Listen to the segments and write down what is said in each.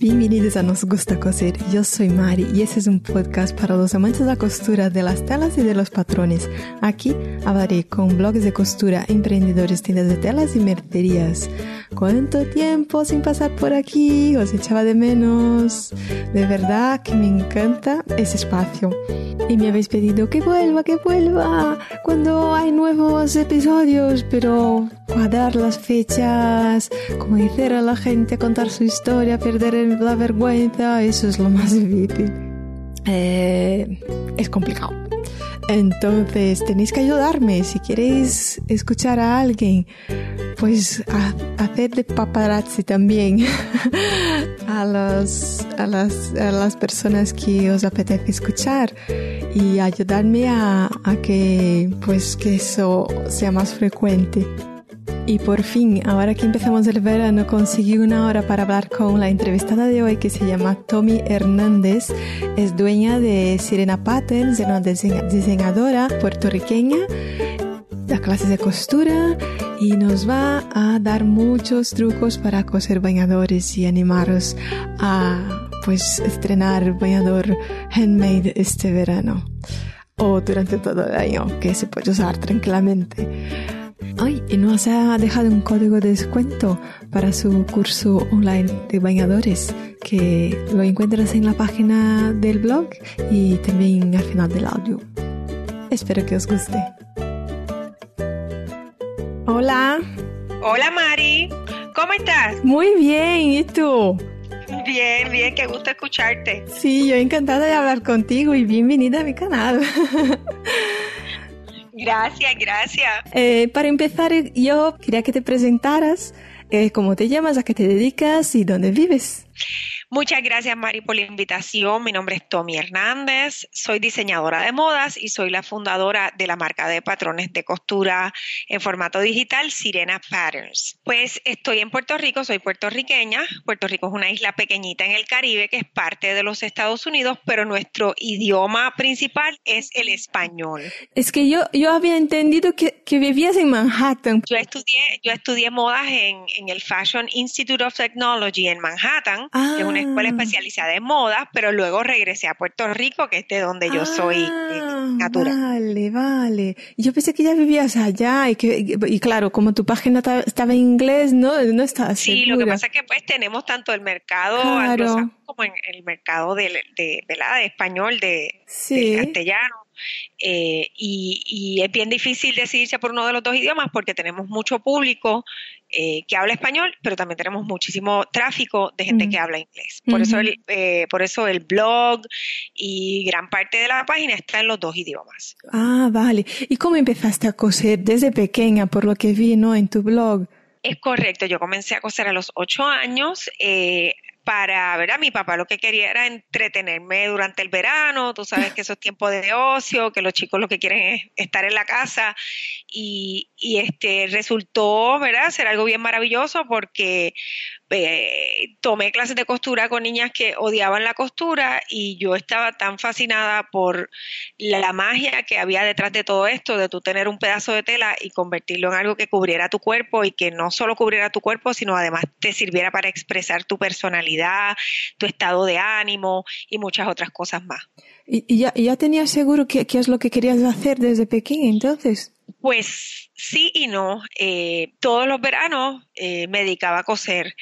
Bienvenidos a Nos Gusta Coser. Yo soy Mari y este es un podcast para los amantes de la costura, de las telas y de los patrones. Aquí hablaré con blogs de costura, emprendedores, tiendas de telas y mercerías. ¿Cuánto tiempo sin pasar por aquí? Os echaba de menos. De verdad que me encanta ese espacio. Y me habéis pedido que vuelva, que vuelva cuando hay nuevos episodios, pero cuadrar las fechas, convencer a la gente contar su historia, perder la vergüenza, eso es lo más difícil. Eh, es complicado. Entonces tenéis que ayudarme. Si queréis escuchar a alguien, pues haced de paparazzi también a, los, a, las, a las personas que os apetece escuchar y ayudarme a, a que, pues, que eso sea más frecuente. Y por fin, ahora que empezamos el verano, conseguí una hora para hablar con la entrevistada de hoy que se llama Tommy Hernández. Es dueña de Sirena Patterns, una diseñadora puertorriqueña, da clases de costura y nos va a dar muchos trucos para coser bañadores y animaros a pues estrenar bañador handmade este verano o durante todo el año que se puede usar tranquilamente. Ay, y nos ha dejado un código de descuento para su curso online de bañadores que lo encuentras en la página del blog y también al final del audio. Espero que os guste. Hola. Hola Mari, ¿cómo estás? Muy bien, ¿y tú? Bien, bien, qué gusto escucharte. Sí, yo encantada de hablar contigo y bienvenida a mi canal. Gracias, gracias. Eh, para empezar, yo quería que te presentaras, eh, cómo te llamas, a qué te dedicas y dónde vives. Muchas gracias, Mari, por la invitación. Mi nombre es Tommy Hernández, soy diseñadora de modas y soy la fundadora de la marca de patrones de costura en formato digital Sirena Patterns. Pues estoy en Puerto Rico, soy puertorriqueña. Puerto Rico es una isla pequeñita en el Caribe que es parte de los Estados Unidos, pero nuestro idioma principal es el español. Es que yo, yo había entendido que, que vivías en Manhattan. Yo estudié, yo estudié modas en, en el Fashion Institute of Technology en Manhattan, que es una escuela ah. especializada en moda, pero luego regresé a Puerto Rico, que es de donde yo soy eh, ah, natural. Vale, vale. Yo pensé que ya vivías allá y que, y claro, como tu página estaba en inglés, no, no estaba Sí, lo que pasa es que pues tenemos tanto el mercado como en el mercado de, de, de español, de, de castellano. Eh, y, es bien difícil decidirse por uno de los dos idiomas porque tenemos mucho público eh, que habla español, pero también tenemos muchísimo tráfico de gente que habla inglés. Por, eso el, eh, por eso el blog y gran parte de la página está en los dos idiomas. Ah, vale. ¿Y cómo empezaste a coser desde pequeña, por lo que vi ¿no? en tu blog? Es correcto, yo comencé a coser a los ocho años. Eh, para, ¿verdad? Mi papá lo que quería era entretenerme durante el verano, tú sabes que eso es tiempo de ocio, que los chicos lo que quieren es estar en la casa y, y este resultó, ¿verdad? Ser algo bien maravilloso porque eh, tomé clases de costura con niñas que odiaban la costura y yo estaba tan fascinada por la, magia que había detrás de todo esto, de tú tener un pedazo de tela y convertirlo en algo que cubriera tu cuerpo y que no solo cubriera tu cuerpo, sino además te sirviera para expresar tu personalidad, tu estado de ánimo y muchas otras cosas más. ¿Y, ya, ya tenías seguro qué, es lo que querías hacer desde pequeña entonces? Pues sí y no. Eh, todos los veranos eh, me dedicaba a coser.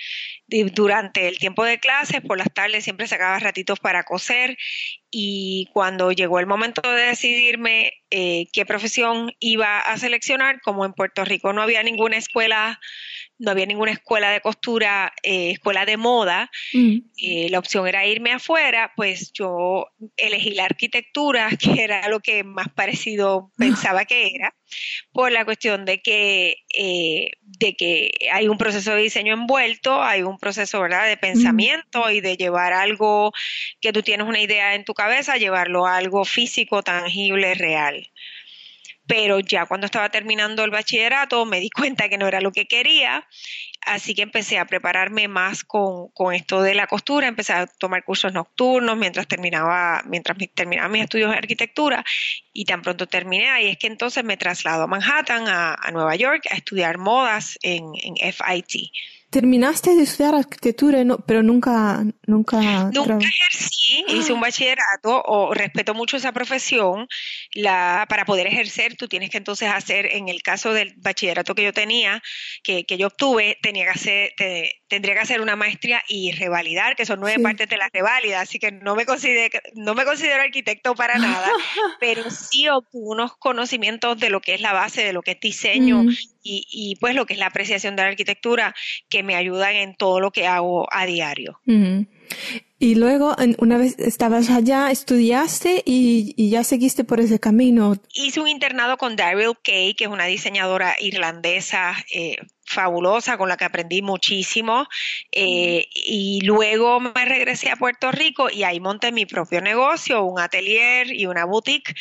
Durante el tiempo de clases, por las tardes siempre sacaba ratitos para coser y cuando llegó el momento de decidirme eh, qué profesión iba a seleccionar, como en Puerto Rico no había ninguna escuela no había ninguna escuela de costura, eh, escuela de moda, mm. eh, la opción era irme afuera, pues yo elegí la arquitectura, que era lo que más parecido pensaba que era, por la cuestión de que, eh, de que hay un proceso de diseño envuelto, hay un proceso ¿verdad? de pensamiento y de llevar algo que tú tienes una idea en tu cabeza, llevarlo a algo físico, tangible, real pero ya cuando estaba terminando el bachillerato me di cuenta que no era lo que quería, así que empecé a prepararme más con, esto de la costura, empecé a tomar cursos nocturnos mientras terminaba, mientras terminaba mis estudios de arquitectura y tan pronto terminé, ahí es que entonces me traslado a Manhattan, a, Nueva York, a estudiar modas en, en FIT. Terminaste de estudiar arquitectura, pero nunca, nunca. Nunca ejercí, hice un bachillerato o respeto mucho esa profesión. La, para poder ejercer, tú tienes que entonces hacer, en el caso del bachillerato que yo tenía, que, que yo obtuve, tenía que hacer, tendría que hacer una maestría y revalidar, que son nueve partes de la revalida, así que no me considero, no me considero arquitecto para nada, pero sí obtuve unos conocimientos de lo que es la base, de lo que es diseño mm. Y, y, pues lo que es la apreciación de la arquitectura que me ayudan en todo lo que hago a diario. Y luego, una vez estabas allá, estudiaste y, ya seguiste por ese camino. Hice un internado con Daryl Kay, que es una diseñadora irlandesa eh, fabulosa con la que aprendí muchísimo. Eh, y luego me regresé a Puerto Rico y ahí monté mi propio negocio, un atelier y una boutique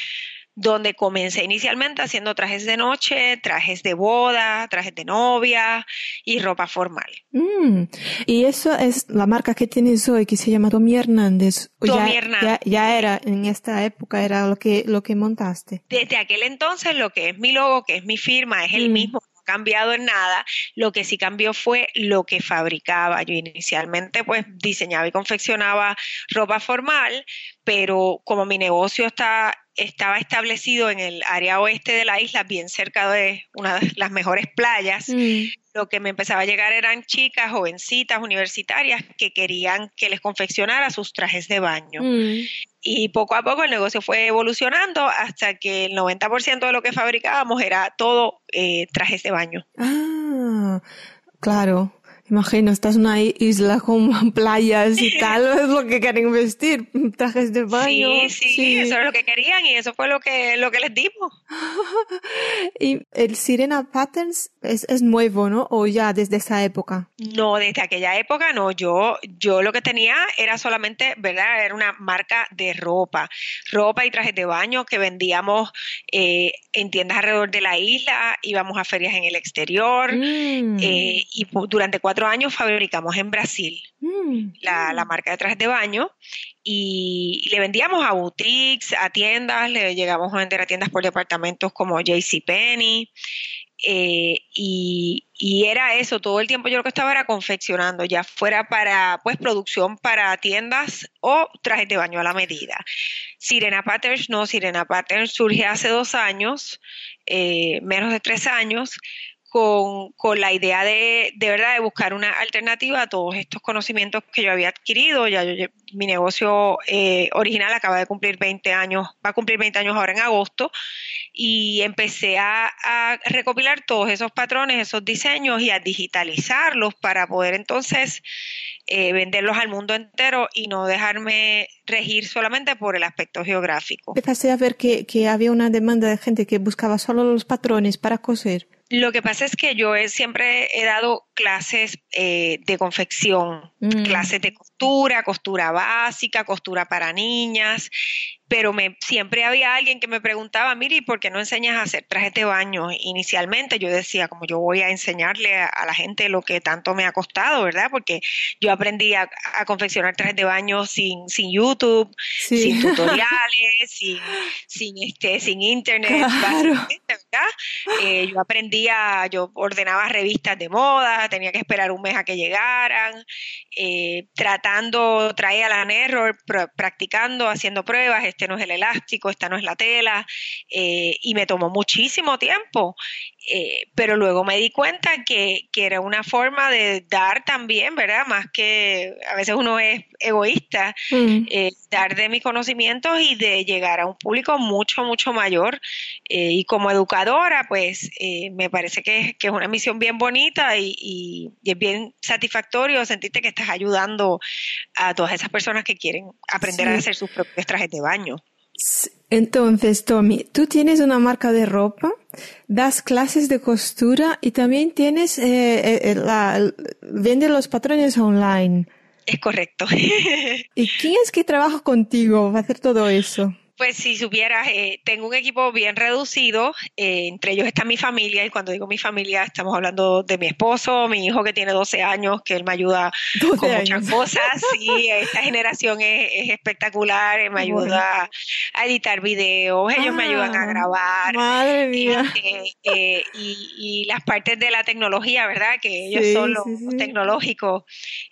donde comencé inicialmente haciendo trajes de noche, trajes de boda, trajes de novia y ropa formal. Mm, y eso es la marca que tienes hoy, que se llama Tommy Hernández. Tommy ya, Hernández. Ya, era, en esta época era lo que, lo que montaste. Desde aquel entonces lo que es mi logo, que es mi firma, es el mm. mismo cambiado en nada, lo que sí cambió fue lo que fabricaba. Yo inicialmente pues diseñaba y confeccionaba ropa formal, pero como mi negocio está estaba establecido en el área oeste de la isla, bien cerca de una de las mejores playas. Mm. Lo que me empezaba a llegar eran chicas, jovencitas, universitarias que querían que les confeccionara sus trajes de baño. Mm. Y poco a poco el negocio fue evolucionando hasta que el 90% de lo que fabricábamos era todo eh, trajes de baño. Ah, claro. Imagino, estás en una isla con playas y tal, es lo que quieren vestir, trajes de baño. Sí, sí, eso es lo que querían y eso fue lo que, lo que les dimos. y el Sirena Patterns es, es, nuevo, ¿no? O ya desde esa época. No, desde aquella época no. Yo, yo lo que tenía era solamente, ¿verdad? Era una marca de ropa, ropa y trajes de baño que vendíamos eh, en tiendas alrededor de la isla, íbamos a ferias en el exterior mm. eh, y durante cuatro años fabricamos en Brasil mm. la, marca de trajes de baño y le vendíamos a boutiques, a tiendas, le llegamos a vender a tiendas por departamentos como JCPenney. Eh, y, y, era eso, todo el tiempo yo lo que estaba era confeccionando, ya fuera para pues producción para tiendas o trajes de baño a la medida. Sirena Patterns, no, Sirena Patterns surge hace dos años, eh, menos de tres años, con, la idea de, de verdad de buscar una alternativa a todos estos conocimientos que yo había adquirido. Ya mi negocio eh, original acaba de cumplir 20 años, va a cumplir 20 años ahora en agosto, y empecé a, recopilar todos esos patrones, esos diseños y a digitalizarlos para poder entonces eh, venderlos al mundo entero y no dejarme regir solamente por el aspecto geográfico. Empecé a ver que había una demanda de gente que buscaba solo los patrones para coser. Lo que pasa es que yo siempre he dado clases eh, de confección, mm. clases de costura, costura básica, costura para niñas, pero me, siempre había alguien que me preguntaba, mire, ¿por qué no enseñas a hacer trajes de baño? Inicialmente yo decía, como yo voy a enseñarle a, la gente lo que tanto me ha costado, ¿verdad? Porque yo aprendí a, confeccionar trajes de baño sin, sin YouTube, sin tutoriales, sin, sin, este, sin internet, ¿verdad? Eh, yo aprendía, yo ordenaba revistas de moda, tenía que esperar un mes a que llegaran, eh, tratando, traía la error, practicando, haciendo pruebas, este no es el elástico, esta no es la tela, eh, y me tomó muchísimo tiempo. Eh, pero luego me di cuenta que, que, era una forma de dar también, ¿verdad? Más que a veces uno es egoísta, mm. eh, dar de mis conocimientos y de llegar a un público mucho, mucho mayor. y como educadora, pues me parece que, que, es una misión bien bonita y, y, y, es bien satisfactorio sentirte que estás ayudando a todas esas personas que quieren aprender a hacer sus propios trajes de baño. Entonces, Tommy, tú tienes una marca de ropa, das clases de costura y también tienes, eh, eh la, vende los patrones online. Es correcto. ¿Y quién es que trabaja contigo va a hacer todo eso? Pues si supieras, eh, tengo un equipo bien reducido, eh, entre ellos está mi familia, y cuando digo mi familia estamos hablando de mi esposo, mi hijo que tiene 12 años, que él me ayuda con muchas cosas, sí, esta generación es, espectacular, me ayuda a editar videos, ellos me ayudan a ah, grabar. Madre mía. Este, y, las partes de la tecnología, ¿verdad? Que ellos son los tecnológicos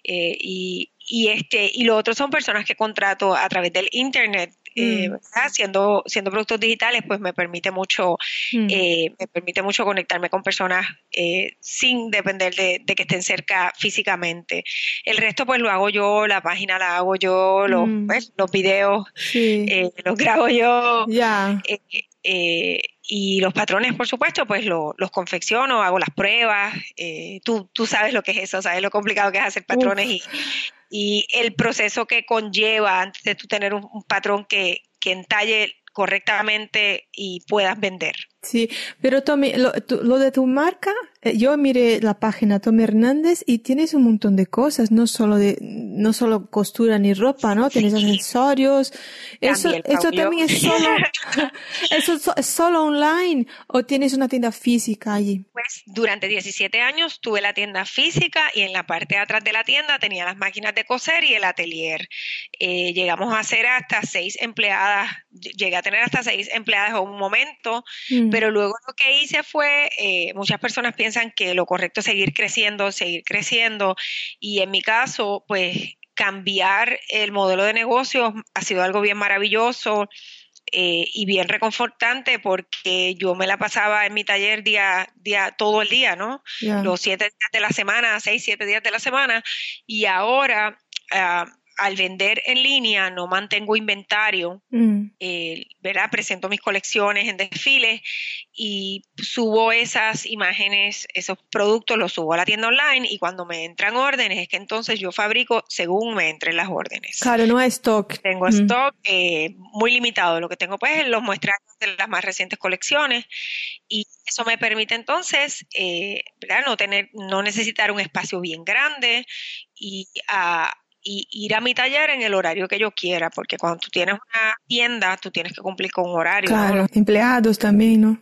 y, y este y lo otro son personas que contrato a través del internet eh, mm. siendo siendo productos digitales pues me permite mucho mm. eh, me permite mucho conectarme con personas eh, sin depender de, que estén cerca físicamente el resto pues lo hago yo la página la hago yo los mm. pues, los videos los grabo yo ya y los patrones, por supuesto, pues los confecciono, hago las pruebas. tú, tú sabes lo que es eso, sabes lo complicado que es hacer patrones y, y el proceso que conlleva antes de tú tener un, patrón que, que entalle correctamente y puedas vender. Sí, pero Tommy, lo, lo de tu marca, yo miré la página Tommy Hernández y tienes un montón de cosas, no solo de, no solo costura ni ropa, ¿no? Tienes accesorios. Eso, eso también es solo, eso es solo online o tienes una tienda física allí. Pues durante 17 años tuve la tienda física y en la parte de atrás de la tienda tenía las máquinas de coser y el atelier. Eh, llegamos a hacer hasta seis empleadas, llegué a tener hasta seis empleadas en un momento. Mm. Pero luego lo que hice fue, eh, muchas personas piensan que lo correcto es seguir creciendo, seguir creciendo, y en mi caso, pues cambiar el modelo de negocio ha sido algo bien maravilloso. Eh, y bien reconfortante porque yo me la pasaba en mi taller día, día todo el día, ¿no? Los siete días de la semana, seis, siete días de la semana, y ahora ah, al vender en línea no mantengo inventario, mm. eh, ¿verdad? Presento mis colecciones en desfiles y subo esas imágenes, esos productos, los subo a la tienda online y cuando me entran órdenes es que entonces yo fabrico según me entren las órdenes. Claro, no hay stock. Tengo mm. stock eh, muy limitado. Lo que tengo pues es los muestrarios de las más recientes colecciones y eso me permite entonces, eh, ¿verdad? No tener, no necesitar un espacio bien grande y a y ir a mi taller en el horario que yo quiera, porque cuando tú tienes una tienda, tú tienes que cumplir con un horario. Claro, empleados también, ¿no?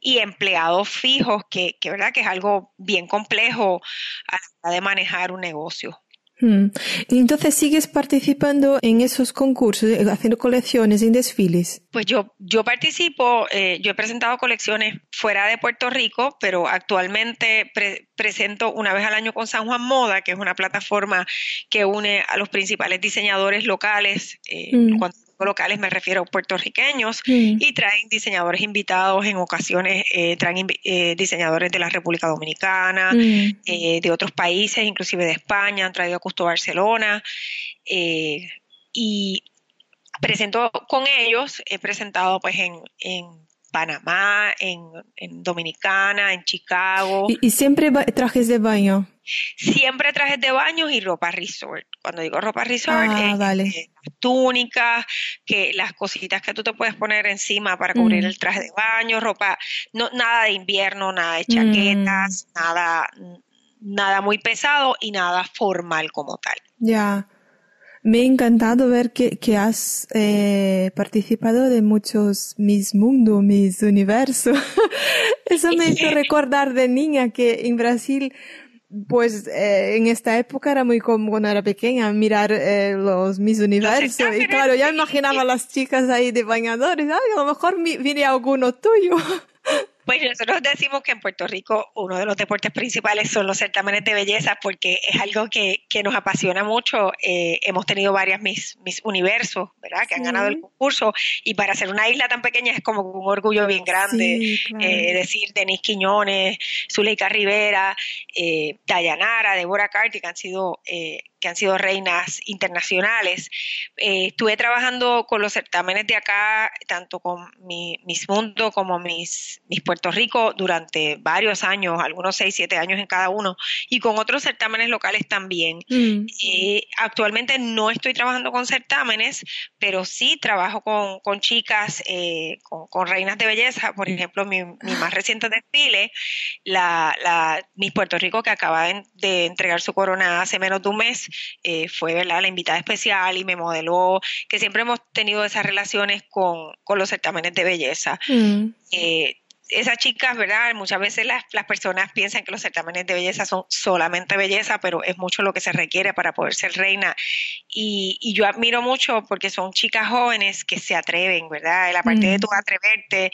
Y empleados fijos, que, que verdad que es algo bien complejo a la hora de manejar un negocio. Hmm. Entonces, ¿sigues participando en esos concursos, eh, haciendo colecciones en desfiles? Pues yo, yo participo, eh, yo he presentado colecciones fuera de Puerto Rico, pero actualmente presento una vez al año con San Juan Moda, que es una plataforma que une a los principales diseñadores locales. Eh, hmm locales me refiero a puertorriqueños y traen diseñadores invitados en ocasiones eh, traen eh, diseñadores de la República Dominicana eh, de otros países inclusive de España han traído a Custo Barcelona y presento con ellos he presentado pues en, en Panamá, en, Dominicana, en Chicago. ¿Y, siempre trajes de baño? Siempre trajes de baño y ropa resort. Cuando digo ropa resort, ah, es, eh, túnicas, que las cositas que tú te puedes poner encima para cubrir mm. el traje de baño, ropa, no, nada de invierno, nada de chaquetas, mm. nada, nada muy pesado y nada formal como tal. Ya. Me ha encantado ver que, que has eh, participado de muchos mis mundos, mis universos. Eso me hizo recordar de niña que en Brasil, pues eh, en esta época era muy como cuando era pequeña, mirar eh, los mis universos. Y claro, ya imaginaba a las chicas ahí de bañadores. Ay, a lo mejor viene alguno tuyo. Pues nosotros decimos que en Puerto Rico uno de los deportes principales son los certámenes de belleza porque es algo que, que nos apasiona mucho. Eh, hemos tenido varias mis, mis universos, ¿verdad? Que han ganado el concurso y para ser una isla tan pequeña es como un orgullo bien grande. eh, decir Denis Quiñones, Zuleika Rivera, eh, Dayanara, Deborah Carty, que han sido eh, que han sido reinas internacionales. Eh, estuve trabajando con los certámenes de acá, tanto con mi, Miss Mundo como mis, mis Puerto Rico, durante varios años, algunos seis, siete años en cada uno, y con otros certámenes locales también. Mm. Eh, actualmente no estoy trabajando con certámenes, pero sí trabajo con, con chicas, eh, con, reinas de belleza. Por ejemplo, mi, mi más reciente desfile, la, la Miss Puerto Rico, que acaba de entregar su corona hace menos de un mes, eh, fue ¿verdad? la invitada especial y me modeló, que siempre hemos tenido esas relaciones con, con los certámenes de belleza. Mm. Eh, esas chicas, ¿verdad? Muchas veces las, las, personas piensan que los certámenes de belleza son solamente belleza, pero es mucho lo que se requiere para poder ser reina. Y, y yo admiro mucho porque son chicas jóvenes que se atreven, ¿verdad? La parte de mm. tu atreverte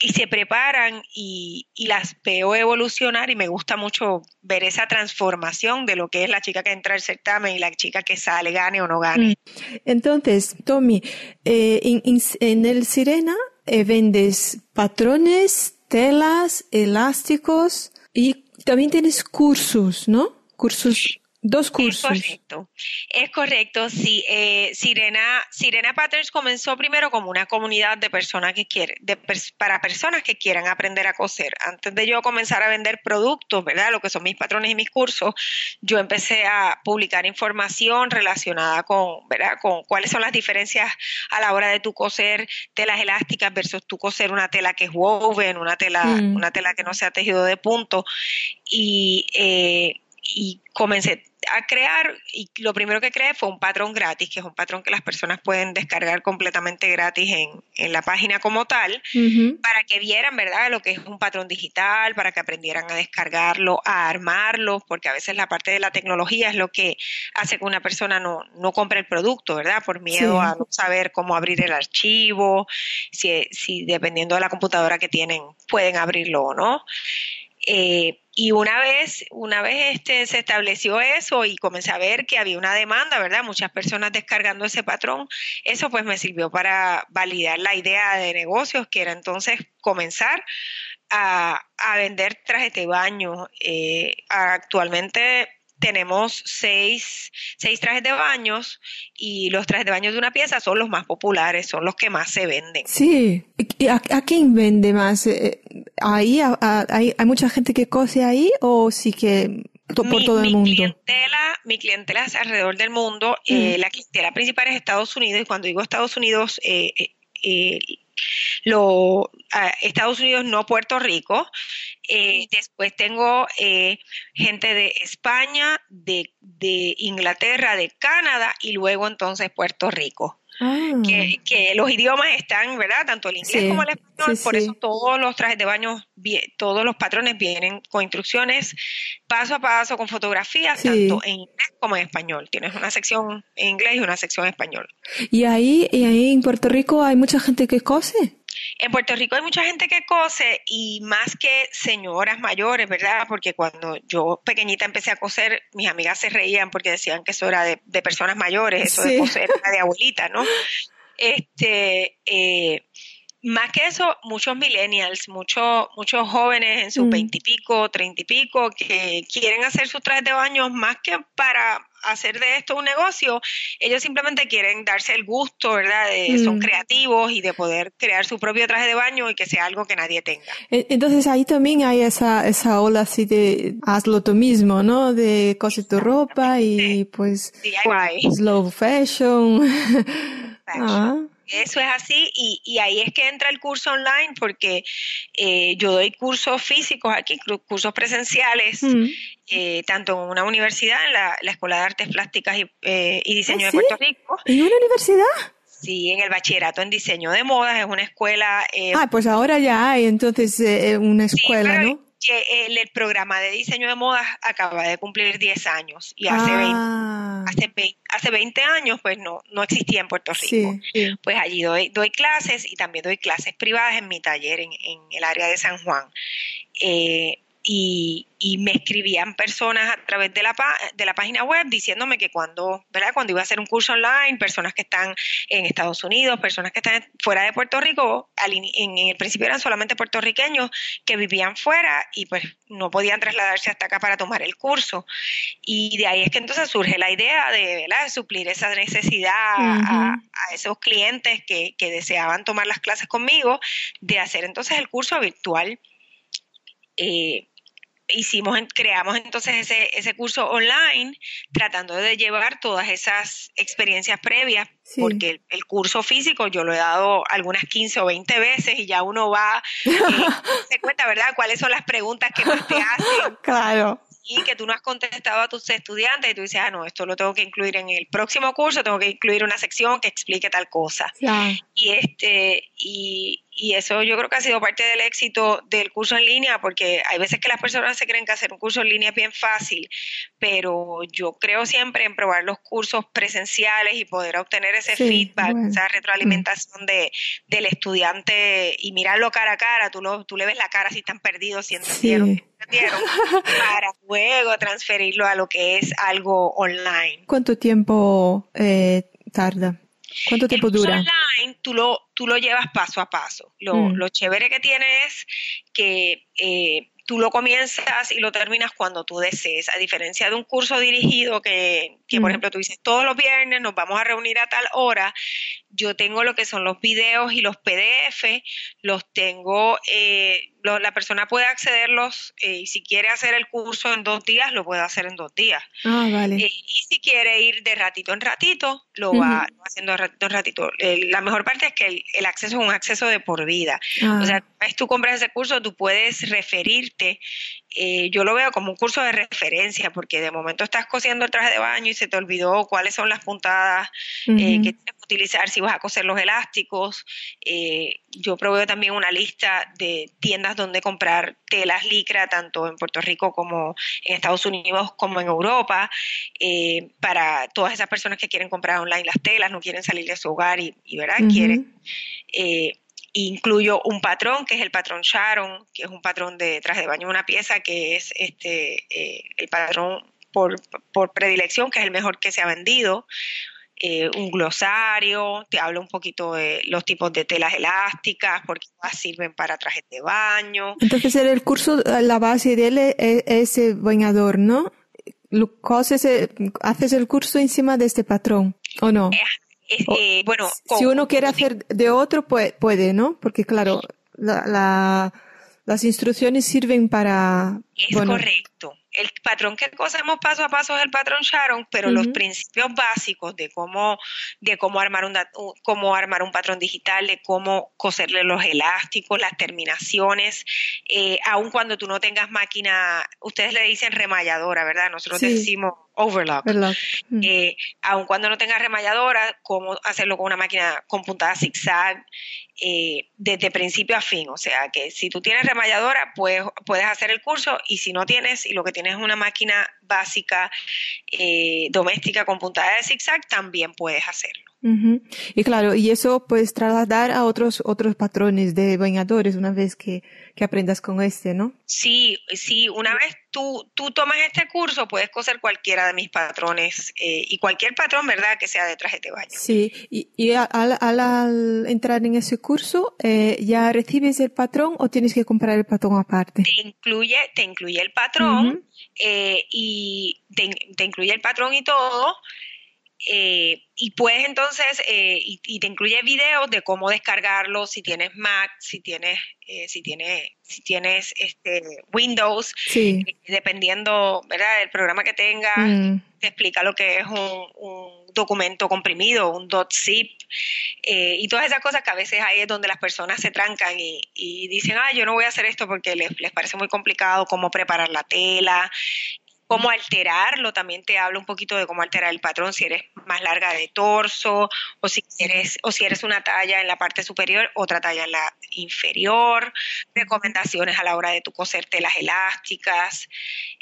y se preparan y, y, las veo evolucionar y me gusta mucho ver esa transformación de lo que es la chica que entra al certamen y la chica que sale, gane o no gane. Mm. Entonces, Tommy, eh, en, en, el Sirena eh, vendes patrones, telas, elásticos y también tienes cursos, ¿no? Cursos Dos cursos. Es correcto, es correcto, sí. Eh, Sirena, Sirena Patterns comenzó primero como una comunidad de personas que quieren, de, para personas que quieran aprender a coser. Antes de yo comenzar a vender productos, ¿verdad? Lo que son mis patrones y mis cursos, yo empecé a publicar información relacionada con, ¿verdad? Con cuáles son las diferencias a la hora de tu coser telas elásticas versus tu coser una tela que es woven, una tela, mm. una tela que no sea tejido de punto. Y, eh, y comencé a crear y lo primero que creé fue un patrón gratis, que es un patrón que las personas pueden descargar completamente gratis en, en la página como tal, para que vieran, ¿verdad?, lo que es un patrón digital, para que aprendieran a descargarlo, a armarlo, porque a veces la parte de la tecnología es lo que hace que una persona no, no compre el producto, ¿verdad?, por miedo a no saber cómo abrir el archivo, si, si dependiendo de la computadora que tienen pueden abrirlo o no. Eh, y una vez, una vez este, se estableció eso y comencé a ver que había una demanda, ¿verdad? Muchas personas descargando ese patrón. Eso pues me sirvió para validar la idea de negocios, que era entonces comenzar a, a vender trajes de baño. Eh, actualmente tenemos seis, seis trajes de baños y los trajes de baños de una pieza son los más populares, son los que más se venden. Sí, ¿a, a quién vende más? Eh, ¿Ahí hay, hay mucha gente que cose ahí o sí que por todo el mundo? Clientela, mi clientela es alrededor del mundo. Eh, mm. la clientela principal es Estados Unidos y cuando digo Estados Unidos... Eh, eh lo, Estados Unidos, no Puerto Rico. Eh, después tengo eh, gente de España, de, de, Inglaterra, de Canadá y luego entonces Puerto Rico. Ah. Que, que, los idiomas están, ¿verdad? Tanto el inglés como el español, por eso todos los trajes de baño, todos los patrones vienen con instrucciones paso a paso, con fotografías, tanto en inglés como en español. Tienes una sección en inglés y una sección en español. ¿Y ahí, y ahí en Puerto Rico hay mucha gente que cose? En Puerto Rico hay mucha gente que cose y más que señoras mayores, ¿verdad? Porque cuando yo pequeñita empecé a coser, mis amigas se reían porque decían que eso era de, personas mayores, eso de coser era de abuelita, ¿no? Este, eh, más que eso, muchos millennials, muchos, muchos jóvenes en sus mm. veintipico, treinta y pico, que quieren hacer sus trajes de baño más que para hacer de esto un negocio, ellos simplemente quieren darse el gusto, ¿verdad? De, Son mm. creativos y de poder crear su propio traje de baño y que sea algo que nadie tenga. E, entonces ahí también hay esa, esa ola así de hazlo tú mismo, ¿no? De cose tu ropa y pues slow fashion. Ah. Eso es así y, y, ahí es que entra el curso online porque eh, yo doy cursos físicos aquí, cursos presenciales, mm. eh, tanto en una universidad, en la, Escuela de Artes Plásticas y, eh, Diseño ¿Ah, de Puerto Rico. ¿En una universidad? Sí, en el bachillerato en diseño de modas, es una escuela. ah, pues ahora ya hay entonces una escuela, ¿no? El, el, programa de diseño de modas acaba de cumplir 10 años y hace, 20, ah. hace, 20, años pues no, no existía en Puerto Rico. Pues allí doy, doy clases y también doy clases privadas en mi taller en, en el área de San Juan. Eh, y, y, me escribían personas a través de la, de la página web diciéndome que cuando, ¿verdad? cuando iba a hacer un curso online, personas que están en Estados Unidos, personas que están fuera de Puerto Rico, en, el principio eran solamente puertorriqueños que vivían fuera y pues no podían trasladarse hasta acá para tomar el curso. Y de ahí es que entonces surge la idea de, ¿verdad? suplir esa necesidad a, a, esos clientes que, que deseaban tomar las clases conmigo, de hacer entonces el curso virtual. Eh, hicimos, creamos entonces ese, ese curso online tratando de llevar todas esas experiencias previas, porque el, curso físico yo lo he dado algunas 15 o 20 veces y ya uno va, eh, se cuenta, ¿verdad?, cuáles son las preguntas que más te hacen. Claro. y que tú no has contestado a tus estudiantes y tú dices, ah, no, esto lo tengo que incluir en el próximo curso, tengo que incluir una sección que explique tal cosa. Y este, y, y eso yo creo que ha sido parte del éxito del curso en línea, porque hay veces que las personas se creen que hacer un curso en línea es bien fácil, pero yo creo siempre en probar los cursos presenciales y poder obtener ese feedback, esa retroalimentación de, del estudiante y mirarlo cara a cara, tú, lo, tú le ves la cara si están perdidos, si entendieron, para luego transferirlo a lo que es algo online. ¿Cuánto tiempo eh, tarda? ¿Cuánto tiempo dura? Online, tú lo, tú lo llevas paso a paso. Lo, mm. lo chévere que tiene es que eh, tú lo comienzas y lo terminas cuando tú desees, a diferencia de un curso dirigido que, que por mm. ejemplo, tú dices, todos los viernes nos vamos a reunir a tal hora, yo tengo lo que son los videos y los PDF, los tengo, eh, la persona puede accederlos eh, y si quiere hacer el curso en dos días, lo puede hacer en dos días. Ah, vale. Eh, y si quiere ir de ratito en ratito, lo va haciendo de ratito en ratito. la mejor parte es que el, acceso es un acceso de por vida. Ah. O sea, tú compras ese curso, tú puedes referirte eh, yo lo veo como un curso de referencia, porque de momento estás cosiendo el traje de baño y se te olvidó cuáles son las puntadas eh, que tienes que utilizar si vas a coser los elásticos. Eh, yo proveo también una lista de tiendas donde comprar telas licra, tanto en Puerto Rico como en Estados Unidos como en Europa, para todas esas personas que quieren comprar online las telas, no quieren salir de su hogar y, y ¿verdad? quieren incluyo un patrón, que es el patrón Sharon, que es un patrón de traje de baño, una pieza que es este eh, el patrón por, predilección, que es el mejor que se ha vendido. Eh, un glosario, te hablo un poquito de los tipos de telas elásticas, porque sirven para trajes de baño. Entonces, el curso, la base de él es ese bañador, ¿no? haces el curso encima de este patrón, ¿o no? Eh, bueno, si uno quiere hacer de otro, puede, puede ¿no? Porque claro, la, las instrucciones sirven para... Es correcto. El patrón que cosemos paso a paso es el patrón Sharon, pero los principios básicos de cómo, de cómo armar un cómo armar un patrón digital, de cómo coserle los elásticos, las terminaciones, eh, aun cuando tú no tengas máquina, ustedes le dicen remalladora, ¿verdad? Nosotros decimos overlock. Eh, aun cuando no tengas remalladora, cómo hacerlo con una máquina con puntada zigzag, eh, desde principio a fin. O sea que si tú tienes remalladora, pues puedes hacer el curso y si no tienes y lo que tienes es una máquina básica eh, doméstica con puntada de zigzag, también puedes hacerlo. Y claro, y eso puedes trasladar a otros, otros patrones de bañadores una vez que, aprendas con este, ¿no? Sí, sí, una vez tú, tú tomas este curso, puedes coser cualquiera de mis patrones eh, y cualquier patrón, ¿verdad?, que sea de traje de baño. Sí, y, al, entrar en ese curso, eh, ¿ya recibes el patrón o tienes que comprar el patrón aparte? Te incluye, te incluye el patrón eh, y te, te incluye el patrón y todo. Eh, y puedes entonces, eh, y, te incluye videos de cómo descargarlo, si tienes Mac, si tienes, eh, si tienes, si tienes este Windows, dependiendo, ¿verdad? del programa que tengas, mm. te explica lo que es un, documento comprimido, un .zip, y todas esas cosas que a veces ahí es donde las personas se trancan y, y dicen, ah, yo no voy a hacer esto porque les, les parece muy complicado cómo preparar la tela, cómo alterarlo, también te hablo un poquito de cómo alterar el patrón si eres más larga de torso o si eres o si eres una talla en la parte superior, otra talla en la inferior, recomendaciones a la hora de tu coser telas elásticas,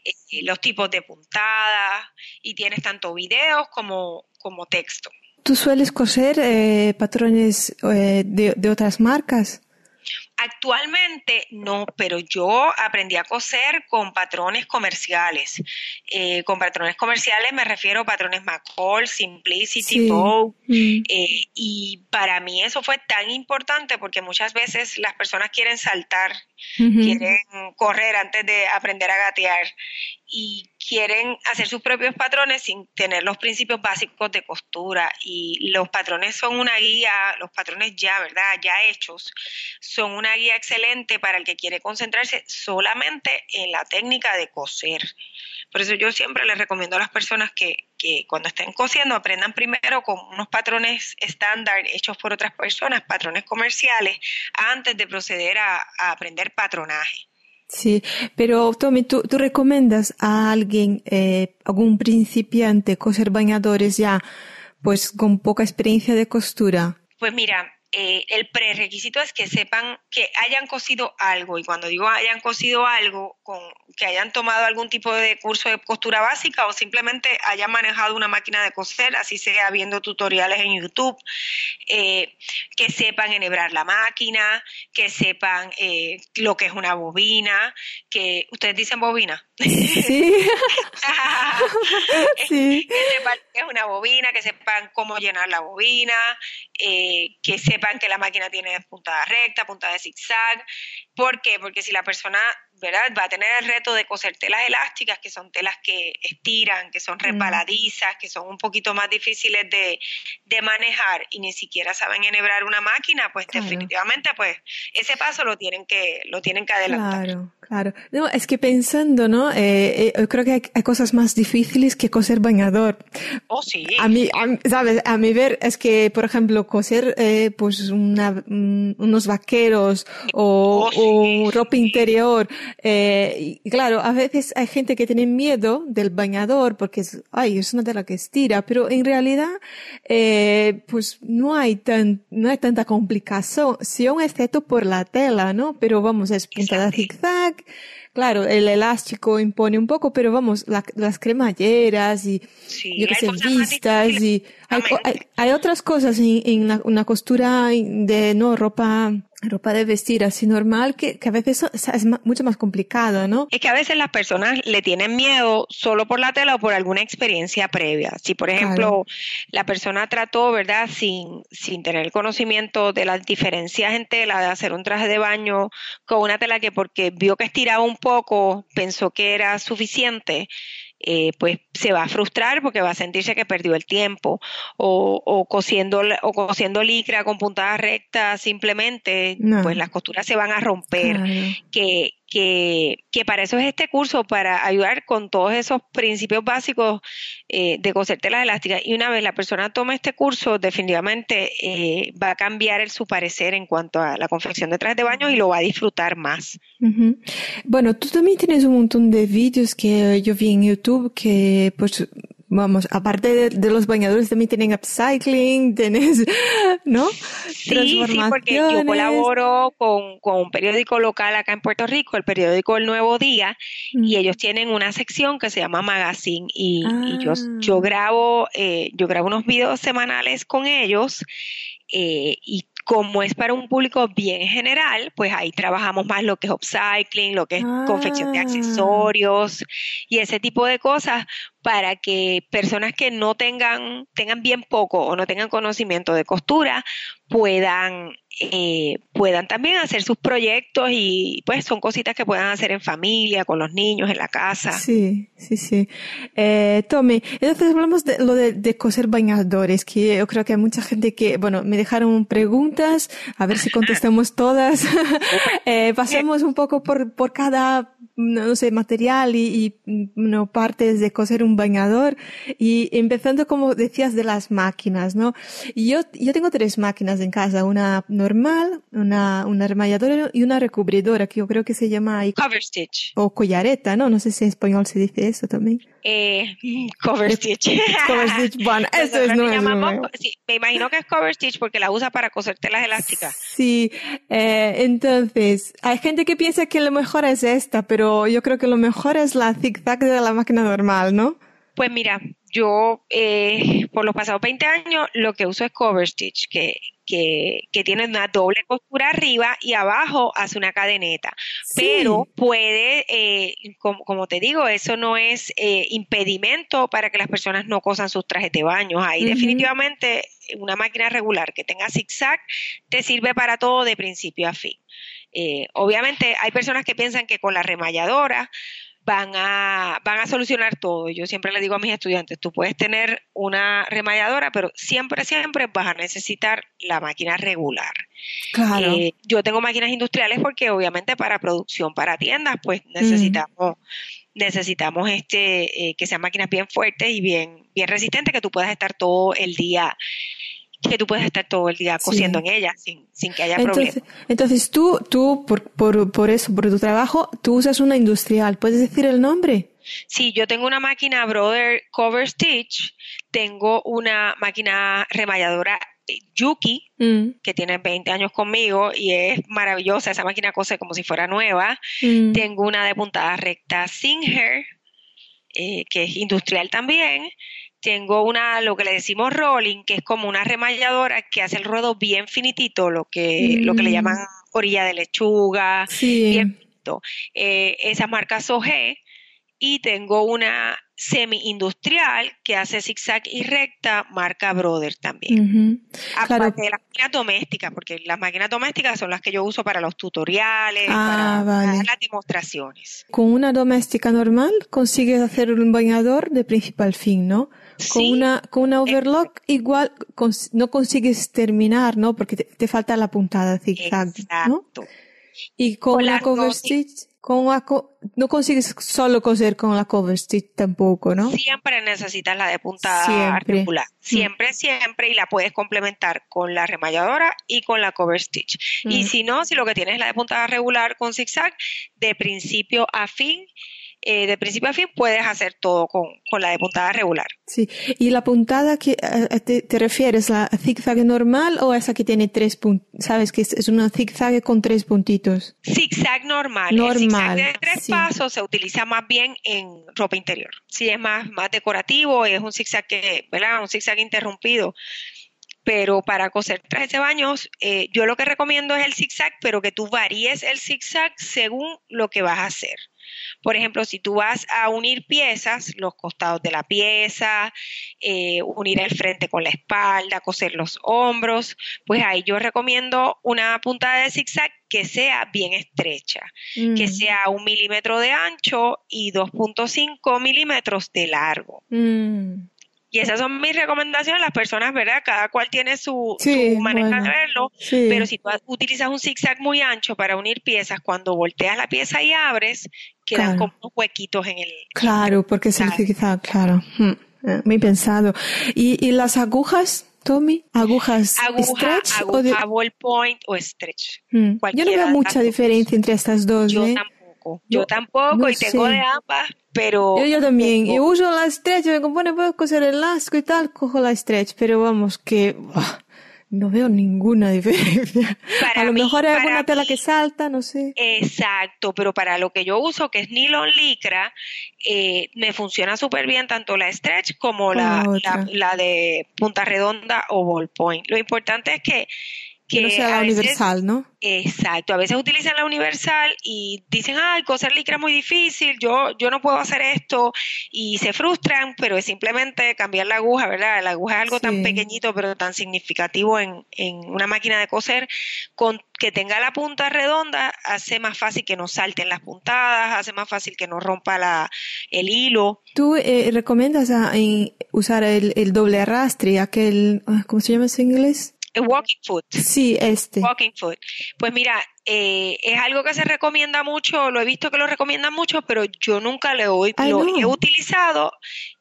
eh, los tipos de puntada y tienes tanto videos como, como texto. ¿Tú sueles coser eh, patrones eh, de, de otras marcas? Actualmente no, pero yo aprendí a coser con patrones comerciales. Eh, con patrones comerciales me refiero a patrones McCall, Simplicity, Bow. Mm. Eh, y para mí eso fue tan importante porque muchas veces las personas quieren saltar, quieren correr antes de aprender a gatear y quieren hacer sus propios patrones sin tener los principios básicos de costura y los patrones son una guía, los patrones ya, ¿verdad? Ya hechos, son una guía excelente para el que quiere concentrarse solamente en la técnica de coser. Por eso yo siempre les recomiendo a las personas que, que cuando estén cosiendo aprendan primero con unos patrones estándar hechos por otras personas, patrones comerciales, antes de proceder a aprender patronaje. Sí, pero Tommy, ¿tú, tú recomiendas a alguien, eh, algún principiante, coser bañadores ya, pues con poca experiencia de costura? Pues mira, eh, el prerequisito es que sepan que hayan cosido algo. Y cuando digo hayan cosido algo, con, que hayan tomado algún tipo de curso de costura básica o simplemente hayan manejado una máquina de coser, así sea viendo tutoriales en YouTube, eh, que sepan enhebrar la máquina, que sepan eh, lo que es una bobina, que ustedes dicen bobina. Sí. sí. Que sepan que es una bobina, que sepan cómo llenar la bobina, que sepan que la máquina tiene puntada recta, puntada de zigzag. ¿Por qué? Porque si la persona ¿verdad? Va a tener el reto de coser telas elásticas, que son telas que estiran, que son resbaladizas, que son un poquito más difíciles de, manejar y ni siquiera saben enhebrar una máquina, pues definitivamente pues ese paso lo tienen que, lo tienen que adelantar. Claro, claro. No, es que pensando, ¿no? Eh, eh, creo que hay, cosas más difíciles que coser bañador. Oh, sí. A mí, ¿sabes? A mi ver, es que, por ejemplo, coser eh, pues una, unos vaqueros o, oh, ropa interior, eh, y claro, a veces hay gente que tiene miedo del bañador porque es, ay, es una tela que estira, pero en realidad, eh, pues no hay tan, no hay tanta complicación, excepto por la tela, ¿no? Pero vamos, es puntada zigzag, claro, el elástico impone un poco, pero vamos, las cremalleras y, yo que sé, vistas y hay, hay, otras cosas en, en una costura de, no, ropa, ropa de vestir así normal que, que a veces es mucho más complicado, ¿no? Es que a veces las personas le tienen miedo solo por la tela o por alguna experiencia previa. Si, por ejemplo, la persona trató, ¿verdad?, sin, sin tener conocimiento de las diferencias en tela, de hacer un traje de baño con una tela que porque vio que estiraba un poco, pensó que era suficiente eh, pues se va a frustrar porque va a sentirse que perdió el tiempo o, o cosiendo o cosiendo licra con puntada recta simplemente pues las costuras se van a romper que que, para eso es este curso, para ayudar con todos esos principios básicos eh, de coser telas elásticas. Y una vez la persona tome este curso, definitivamente eh, va a cambiar su parecer en cuanto a la confección de trajes de baño y lo va a disfrutar más. Bueno, tú también tienes un montón de vídeos que yo vi en YouTube que pues vamos, aparte de, los bañadores también tienen upcycling, tenés, ¿no? Sí, sí, porque yo colaboro con, un periódico local acá en Puerto Rico, el periódico El Nuevo Día, y mm. ellos tienen una sección que se llama Magazine y, yo, ah. yo grabo, eh, yo grabo unos videos semanales con ellos eh, y como es para un público bien general, pues ahí trabajamos más lo que es upcycling, lo que es confección de ah. accesorios y ese tipo de cosas para que personas que no tengan, tengan bien poco o no tengan conocimiento de costura puedan, eh, puedan también hacer sus proyectos y pues son cositas que puedan hacer en familia, con los niños, en la casa. Sí, sí, sí. Eh, Tommy, entonces hablamos de lo de, coser bañadores, que yo creo que hay mucha gente que, bueno, me dejaron preguntas, a ver si contestamos todas. eh, pasemos un poco por, por cada, no sé, material y, y no, partes de coser un bañador y empezando como decías de las máquinas, ¿no? Yo, yo tengo tres máquinas en casa, una normal, una, una remalladora y una recubridora que yo creo que se llama cover stitch o collareta, ¿no? No sé si en español se dice eso también. Eh, cover stitch. cover stitch, bueno, eso es nuevo. Sí, me imagino que es cover stitch porque la usa para coser telas elásticas. Sí, eh, entonces, hay gente que piensa que lo mejor es esta, pero yo creo que lo mejor es la zigzag de la máquina normal, ¿no? Pues mira, yo eh, por los pasados 20 años lo que uso es cover stitch, que, que, que, tiene una doble costura arriba y abajo hace una cadeneta. Pero puede, eh, como, te digo, eso no es eh, impedimento para que las personas no cosan sus trajes de baño. Ahí definitivamente una máquina regular que tenga zigzag te sirve para todo de principio a fin. Obviamente hay personas que piensan que con la remalladora van a, van a solucionar todo. Yo siempre le digo a mis estudiantes, tú puedes tener una remalladora, pero siempre, siempre vas a necesitar la máquina regular. Claro. Eh, yo tengo máquinas industriales porque obviamente para producción, para tiendas, pues necesitamos, necesitamos este, eh, que sean máquinas bien fuertes y bien, bien resistentes, que tú puedas estar todo el día que tú puedes estar todo el día cosiendo en ella sin, sin que haya entonces, problema. Entonces tú, tú por, por, por eso, por tu trabajo, tú usas una industrial. ¿Puedes decir el nombre? Sí, yo tengo una máquina Brother Cover Stitch, tengo una máquina remalladora Yuki, Mm, que tiene 20 años conmigo y es maravillosa, esa máquina cose como si fuera nueva. mm, Tengo una de puntada recta Singer, eh, que es industrial también. Tengo una, lo que le decimos rolling, que es como una remalladora que hace el ruedo bien finitito, lo que, lo que le Mm. llaman orilla de lechuga, Sí. bien finito. Eh, esa marca Soge. Y tengo una semi-industrial que hace zigzag y recta, marca Brother también. Aparte Claro. de las máquinas domésticas, porque las máquinas domésticas son las que yo uso para los tutoriales, Ah, para, vale. para las demostraciones. Con una doméstica normal consigues hacer un bañador de principio al fin, ¿no? Con Sí, una, con una overlock igual cons- no consigues terminar, ¿no? Porque te, te falta la puntada zigzag, ¿no? exacto. Y con las cover stitch, con una co- no consigues solo coser con la cover stitch tampoco, ¿no? Siempre necesitas la de puntada Siempre. regular. Siempre, siempre, y la puedes complementar con la remalladora y con la cover stitch. Y Mm. si no, si lo que tienes es la de puntada regular con zigzag, de principio a fin, eh, de principio a fin puedes hacer todo con, con la de puntada regular. Sí. ¿Y la puntada que eh, te, te refieres a zigzag normal o esa que tiene tres puntos? Sabes que es, es una zigzag con tres puntitos. Zigzag normal. Normal, El zigzag de tres sí. pasos se utiliza más bien en ropa interior. Si es más, más decorativo, es un zigzag que, ¿verdad? Un zigzag interrumpido. Pero para coser trajes de baños, eh, yo lo que recomiendo es el zigzag, pero que tú varíes el zigzag según lo que vas a hacer. Por ejemplo, si tú vas a unir piezas, los costados de la pieza, eh, unir el frente con la espalda, coser los hombros, pues ahí yo recomiendo una puntada de zigzag que sea bien estrecha, que Mm. sea un milímetro de ancho y 2.5 milímetros de largo. Mm. Y esas son mis recomendaciones. Las personas, ¿verdad? Cada cual tiene su, Sí, su manera bueno, de verlo. sí. Pero si tú utilizas un zigzag muy ancho para unir piezas, cuando volteas la pieza y abres, quedan Claro. como unos huequitos en el... Claro, porque es el zigzag, claro. Mm, eh, Muy pensado. ¿Y, y las agujas, Tommy? ¿Agujas Aguja, stretch o de...? aguja, ballpoint o stretch. Mm. Yo no veo mucha diferencia entre estas dos, Yo ¿eh? tampoco. Yo, Yo tampoco no y tengo de ambas, pero... Yo, yo también. tengo- Y uso la stretch, me compone, puedo coser el lasco y tal, cojo la stretch, pero vamos, que no veo ninguna diferencia. Para A lo mí- mejor hay alguna tela que salta, no sé. Exacto, pero para lo que yo uso, que es nylon licra, eh, me funciona súper bien tanto la stretch como la- la de punta redonda o ballpoint. Lo importante es que, Que no sea la veces- universal, ¿no? Exacto, a veces utilizan la universal y dicen, ay, coser licra es muy difícil, yo, yo no puedo hacer esto y se frustran, pero es simplemente cambiar la aguja, ¿verdad? La aguja es algo Sí. tan pequeñito pero tan significativo en, en una máquina de coser, con que tenga la punta redonda hace más fácil que no salten las puntadas, hace más fácil que no rompa la, el hilo. ¿Tú eh, recomiendas a- en usar el, el doble arrastre, aquel, ah, ¿cómo se llama eso en inglés? El walking foot. Sí, este. Walking foot. Pues mira, eh, es algo que se recomienda mucho, lo he visto que lo recomiendan mucho, pero yo nunca lo, he- Ay, lo no. he utilizado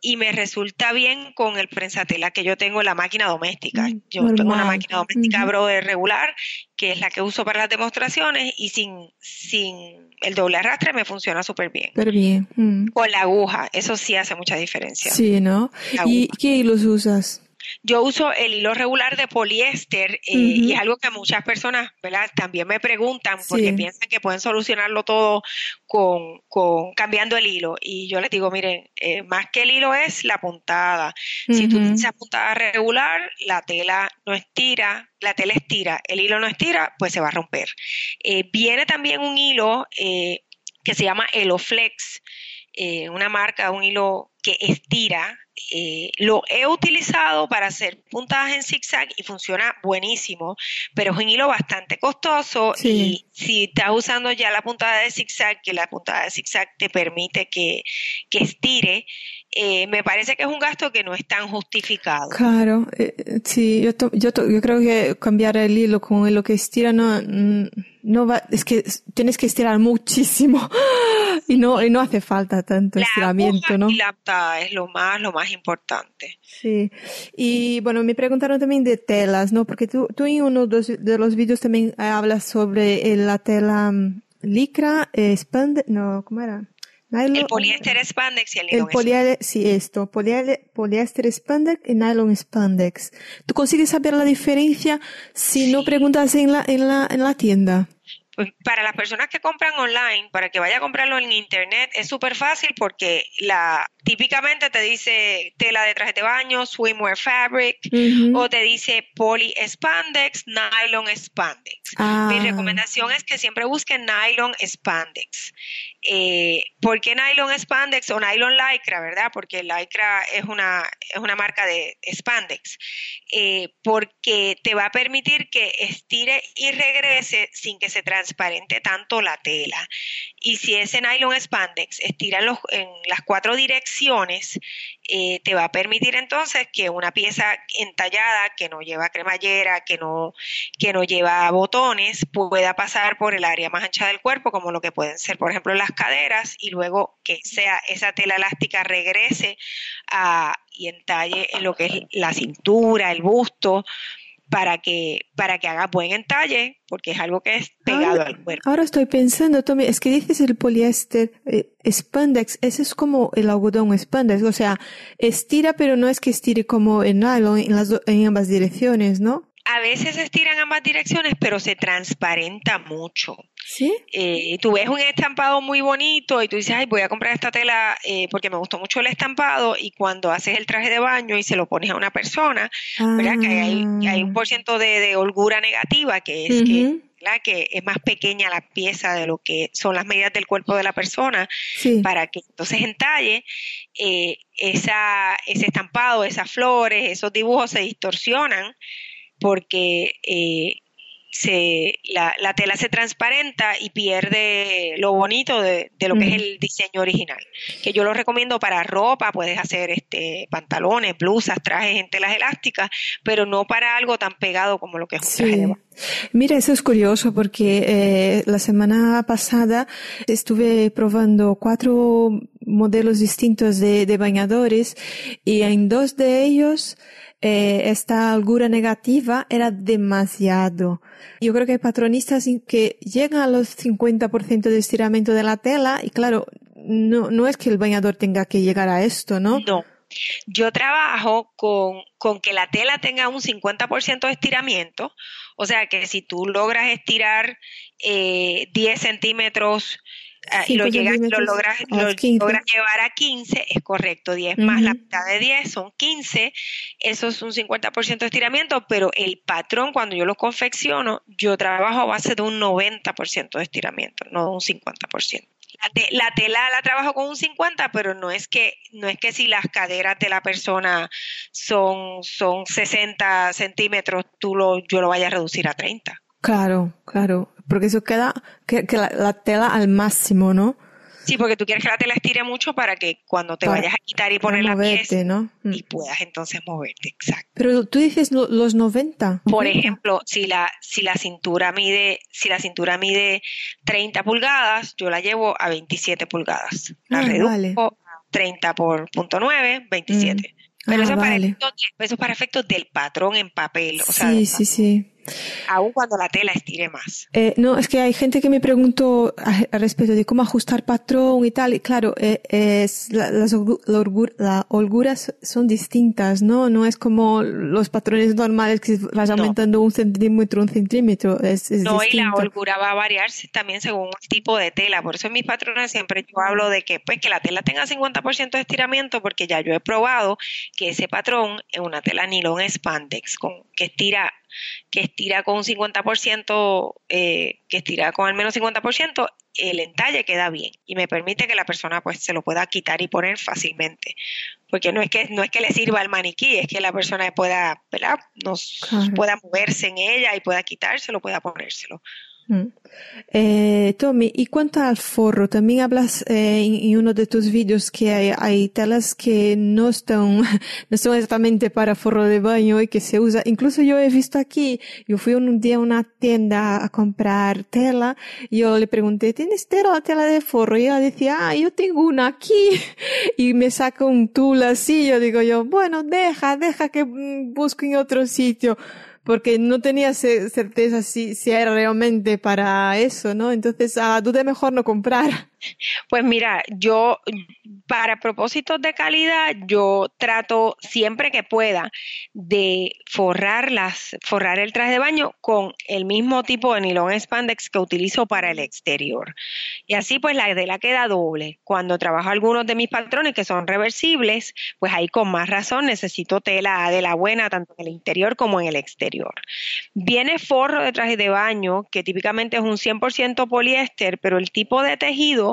y me resulta bien con el prensatela que yo tengo en la máquina doméstica. Mm, Yo tengo una normal. máquina doméstica Ujú. Brother regular, que es la que uso para las demostraciones y sin, sin el doble arrastre me funciona súper bien. Pero bien. mm. Con la aguja, eso sí hace mucha diferencia. Sí, ¿no? ¿Y qué hilos usas? Yo uso el hilo regular de poliéster eh, y es algo que muchas personas, ¿verdad? También me preguntan porque Sí. piensan que pueden solucionarlo todo con, con cambiando el hilo. Y yo les digo, miren, eh, más que el hilo es la puntada. Si tú utilizas puntada regular, la tela no estira, la tela estira, el hilo no estira, pues se va a romper. Eh, viene también un hilo que se llama Eloflex, eh, una marca, un hilo que estira. Eh, lo he utilizado para hacer puntadas en zigzag y funciona buenísimo, pero es un hilo bastante costoso Sí. y si estás usando ya la puntada de zigzag, que la puntada de zigzag te permite que, que estire, eh, me parece que es un gasto que no es tan justificado. Claro, eh, sí, yo, yo, yo creo que cambiar el hilo con lo que estira no, no va, es que tienes que estirar muchísimo y no, y no hace falta tanto estiramiento, ¿no? Y la es lo más, lo más importante. Sí, y bueno, me preguntaron también de telas, ¿no? Porque tú, tú en uno de los vídeos también hablas sobre la tela mm, licra, eh, no, ¿cómo era? El poliéster spandex y el nylon el Sí, esto, poliéster spandex y nylon spandex. ¿Tú consigues saber la diferencia si no preguntas en la, en la, en la tienda? Pues para las personas que compran online, para que vaya a comprarlo en internet, es súper fácil porque la típicamente te dice tela de traje de baño, swimwear fabric, o te dice poly spandex, nylon spandex. Ah. Mi recomendación es que siempre busquen nylon spandex. Eh, ¿Por qué nylon spandex o nylon lycra, verdad? Porque lycra es una, es una marca de spandex. Eh, porque te va a permitir que estire y regrese sin que se transparente tanto la tela. Y si ese nylon spandex estira en, en las cuatro direcciones, eh, te va a permitir entonces que una pieza entallada que no lleva cremallera, que no, que no lleva botones, pueda pasar por el área más ancha del cuerpo, como lo que pueden ser, por ejemplo, las caderas, y luego que sea esa tela elástica regrese a, y entalle en lo que es la cintura, el busto, para que, para que haga buen entalle, porque es algo que es pegado al cuerpo. Ahora estoy pensando, Tommy, es que dices el poliéster eh, spandex, ese es como el algodón spandex, o sea, estira, pero no es que estire como en nylon en, las en ambas direcciones, ¿no? A veces se estira en ambas direcciones, pero se transparenta mucho. ¿Sí? Eh, tú ves un estampado muy bonito y tú dices, ay, voy a comprar esta tela eh, porque me gustó mucho el estampado y cuando haces el traje de baño y se lo pones a una persona, ¿verdad? Que hay, hay, un ah. por ciento de, holgura negativa, que es que que es más pequeña la pieza de lo que son las medidas del cuerpo de la persona, para que entonces entalle eh, esa, ese estampado, esas flores, esos dibujos se distorsionan porque eh, se, la, la, tela se transparenta y pierde lo bonito de, lo que es el diseño original. Que yo lo recomiendo para ropa, puedes hacer este pantalones, blusas, trajes en telas elásticas, pero no para algo tan pegado como lo que es un traje Mira, eso es curioso porque eh, la semana pasada estuve probando cuatro modelos distintos de, de bañadores y en dos de ellos eh, esta algura negativa era demasiado. Yo creo que hay patronistas que llegan a los 50% de estiramiento de la tela y claro, no, no es que el bañador tenga que llegar a esto, ¿no? No. Yo trabajo con, con que la tela tenga un 50% de estiramiento, o sea que si tú logras estirar eh, 10 centímetros Ah, y lo, llegas, lo, logras, lo logras llevar a 15, es correcto, 10 más la mitad de 10 son 15, eso es un 50% de estiramiento, pero el patrón cuando yo lo confecciono, yo trabajo a base de un 90% de estiramiento, no de un 50%. La, tela la trabajo con un 50, pero no es que no es que si las caderas de la persona son son 60 centímetros, tú lo yo lo vaya a reducir a 30. Claro, claro porque eso queda que, la, tela al máximo, ¿no? Sí, porque tú quieres que la tela estire mucho para que cuando te vayas a quitar y poner la pieza ¿no? Mm. y puedas entonces moverte, exacto. Pero tú dices los 90. Por ejemplo, si la si la cintura mide si la cintura mide 30 pulgadas, yo la llevo a 27 pulgadas. La ah, reduzco 30 por punto 9, 27. Pero eso, para efectos, eso, es para efectos del patrón en papel. O sí, sí, sí. Aún cuando la tela estire más. Eh, no, es que hay gente que me preguntó al respecto de cómo ajustar patrón y tal. Y claro, eh, es, las holguras son distintas, ¿no? No es como los patrones normales que vas aumentando un centímetro, un centímetro. Es, no, y la holgura va a variarse también según el tipo de tela. Por eso en mis patrones siempre yo hablo de que, pues, que la tela tenga 50% de estiramiento, porque ya yo he probado que ese patrón es una tela nylon spandex con, que estira que estira con un 50%, eh, que estira con al menos 50%, el entalle queda bien y me permite que la persona pues se lo pueda quitar y poner fácilmente. Porque no es que, no es que le sirva al maniquí, es que la persona pueda, ¿verdad? Nos, pueda moverse en ella y pueda quitárselo, pueda ponérselo. Mm. Eh, Tommy, y cuanto al forro, también hablas eh, en, uno de tus vídeos que hay, telas que no están, no son exactamente para forro de baño y que se usa. Incluso yo he visto aquí, yo fui un día a una tienda a comprar tela y yo le pregunté, ¿tienes tela, tela de forro? Y ella decía, ah, yo tengo una aquí. Y me saca un tul así, yo digo yo, bueno, deja, deja que mm, busque en otro sitio porque no tenía certeza si, si era realmente para eso, ¿no? Entonces, a duda mejor no comprar. Pues mira, yo para propósitos de calidad, yo trato siempre que pueda de forrar las, forrar el traje de baño con el mismo tipo de nylon spandex que utilizo para el exterior. Y así pues la tela queda doble. Cuando trabajo algunos de mis patrones que son reversibles, pues ahí con más razón necesito tela de la buena tanto en el interior como en el exterior. Viene forro de traje de baño que típicamente es un 100% poliéster, pero el tipo de tejido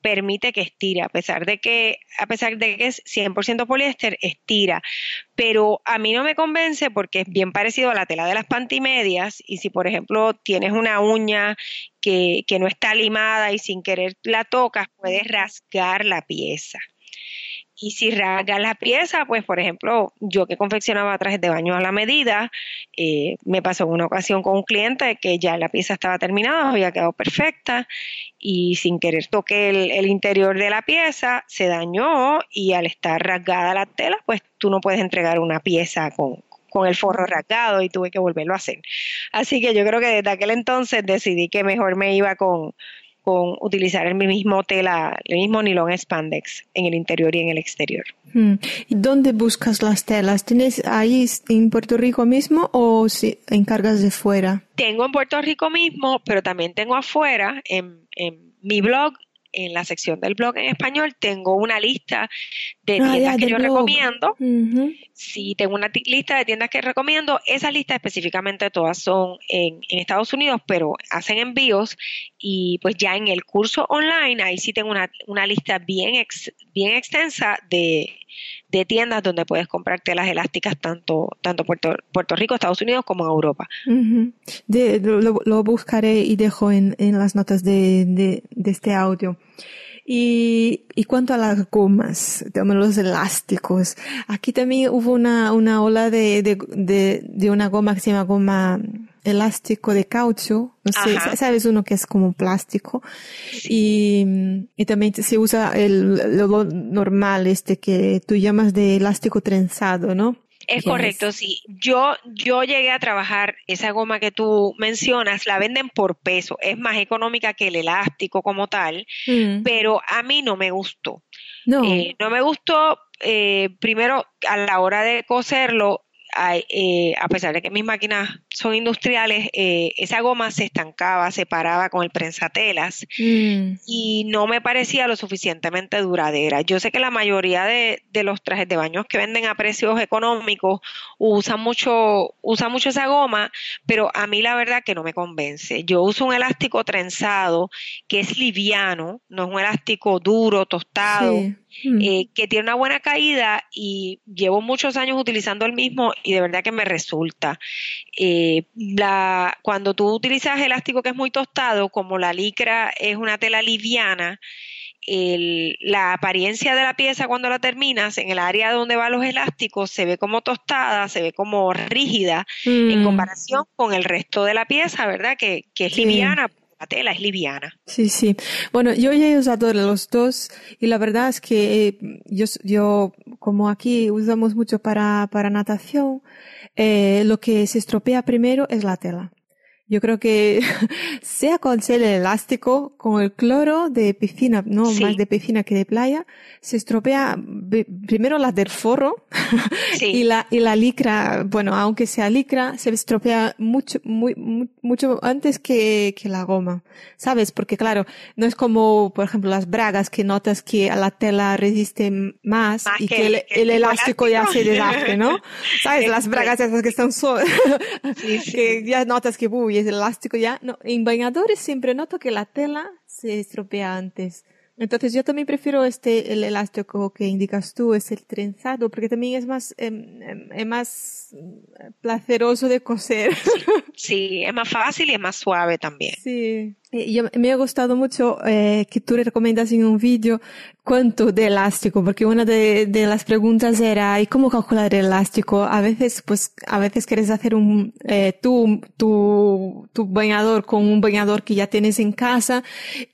permite que estire, a pesar de que, a pesar de que es 100% poliéster, estira. Pero a mí no me convence porque es bien parecido a la tela de las pantimedias y si, por ejemplo, tienes una uña que, que no está limada y sin querer la tocas, puedes rasgar la pieza. Y si rasgas la pieza, pues por ejemplo, yo que confeccionaba trajes de baño a la medida, eh, me pasó una ocasión con un cliente que ya la pieza estaba terminada, había quedado perfecta y sin querer toqué el, interior de la pieza, se dañó y al estar rasgada la tela, pues tú no puedes entregar una pieza con, con el forro rasgado y tuve que volverlo a hacer. Así que yo creo que desde aquel entonces decidí que mejor me iba con con utilizar el mismo tela, el mismo nylon spandex en el interior y en el exterior. ¿Y dónde buscas las telas? ¿Tienes ahí en Puerto Rico mismo o si encargas de fuera? Tengo en Puerto Rico mismo, pero también tengo afuera en, en mi blog en la sección del blog en español tengo una lista de ah, tiendas que yo recomiendo. Sí, tengo una lista de tiendas que recomiendo. Esas listas específicamente todas son en, Estados Unidos, pero hacen envíos y pues ya en el curso online ahí sí tengo una, una lista bien, bien extensa de, de tiendas donde puedes comprar telas elásticas tanto, tanto Puerto, Puerto Rico, Estados Unidos como en Europa. lo, buscaré y dejo en, en las notas de, de, de este audio. Y, y cuanto a las gomas, los elásticos, aquí también hubo una, una ola de, de, de, de una goma que se llama goma elástico de caucho, no sé, sabes uno que es como plástico y, y también se usa el, lo normal este que tú llamas de elástico trenzado, ¿no? Es correcto, sí. Yo, yo llegué a trabajar esa goma que tú mencionas, la venden por peso, es más económica que el elástico como tal, mm. pero a mí no me gustó. No, eh, no me gustó, eh, primero a la hora de coserlo, eh, a pesar de que mis máquinas son industriales, eh, esa goma se estancaba, se paraba con el prensatelas mm. y no me parecía lo suficientemente duradera. Yo sé que la mayoría de, los trajes de baños que venden a precios económicos usan mucho, usan mucho esa goma, pero a mí la verdad que no me convence. Yo uso un elástico trenzado que es liviano, no es un elástico duro, tostado. Mm. Eh, que tiene una buena caída y llevo muchos años utilizando el mismo y de verdad que me resulta. Eh, la, cuando tú utilizas elástico que es muy tostado, como la licra es una tela liviana, la apariencia de la pieza cuando la terminas, en el área donde van los elásticos, se ve como tostada, se ve como rígida en mm. comparación con el resto de la pieza, ¿verdad? Que, que es liviana la tela es liviana. Sí, sí. Bueno, yo ya he usado los dos y la verdad es que eh, yo, yo como aquí usamos mucho para, para natación, eh, lo que se estropea primero es la tela. Yo creo que sea con el elástico, con el cloro de piscina, no más de piscina que de playa, se estropea primero la del forro y la y la licra, bueno, aunque sea licra, se estropea mucho muy, mucho antes que, que la goma, ¿sabes? Porque claro, no es como por ejemplo las bragas que notas que la tela resiste más, y que, el, elástico, ya se deshace, ¿no? ¿Sabes? Las bragas esas que están so que ya notas que uy, elástico ya. No, en bañadores siempre noto que la tela se estropea antes. Entonces yo también prefiero este el elástico que indicas tú, es el trenzado, porque también es más em, em, es más placeroso de coser. Sí, es más fácil y es más suave también. Sí. Yo, me ha gustado mucho eh, que tú recomiendas en un vídeo cuánto de elástico, porque una de, de, las preguntas era ¿y cómo calcular el elástico? A veces, pues, a veces quieres hacer un eh, tu, tu, tu bañador con un bañador que ya tienes en casa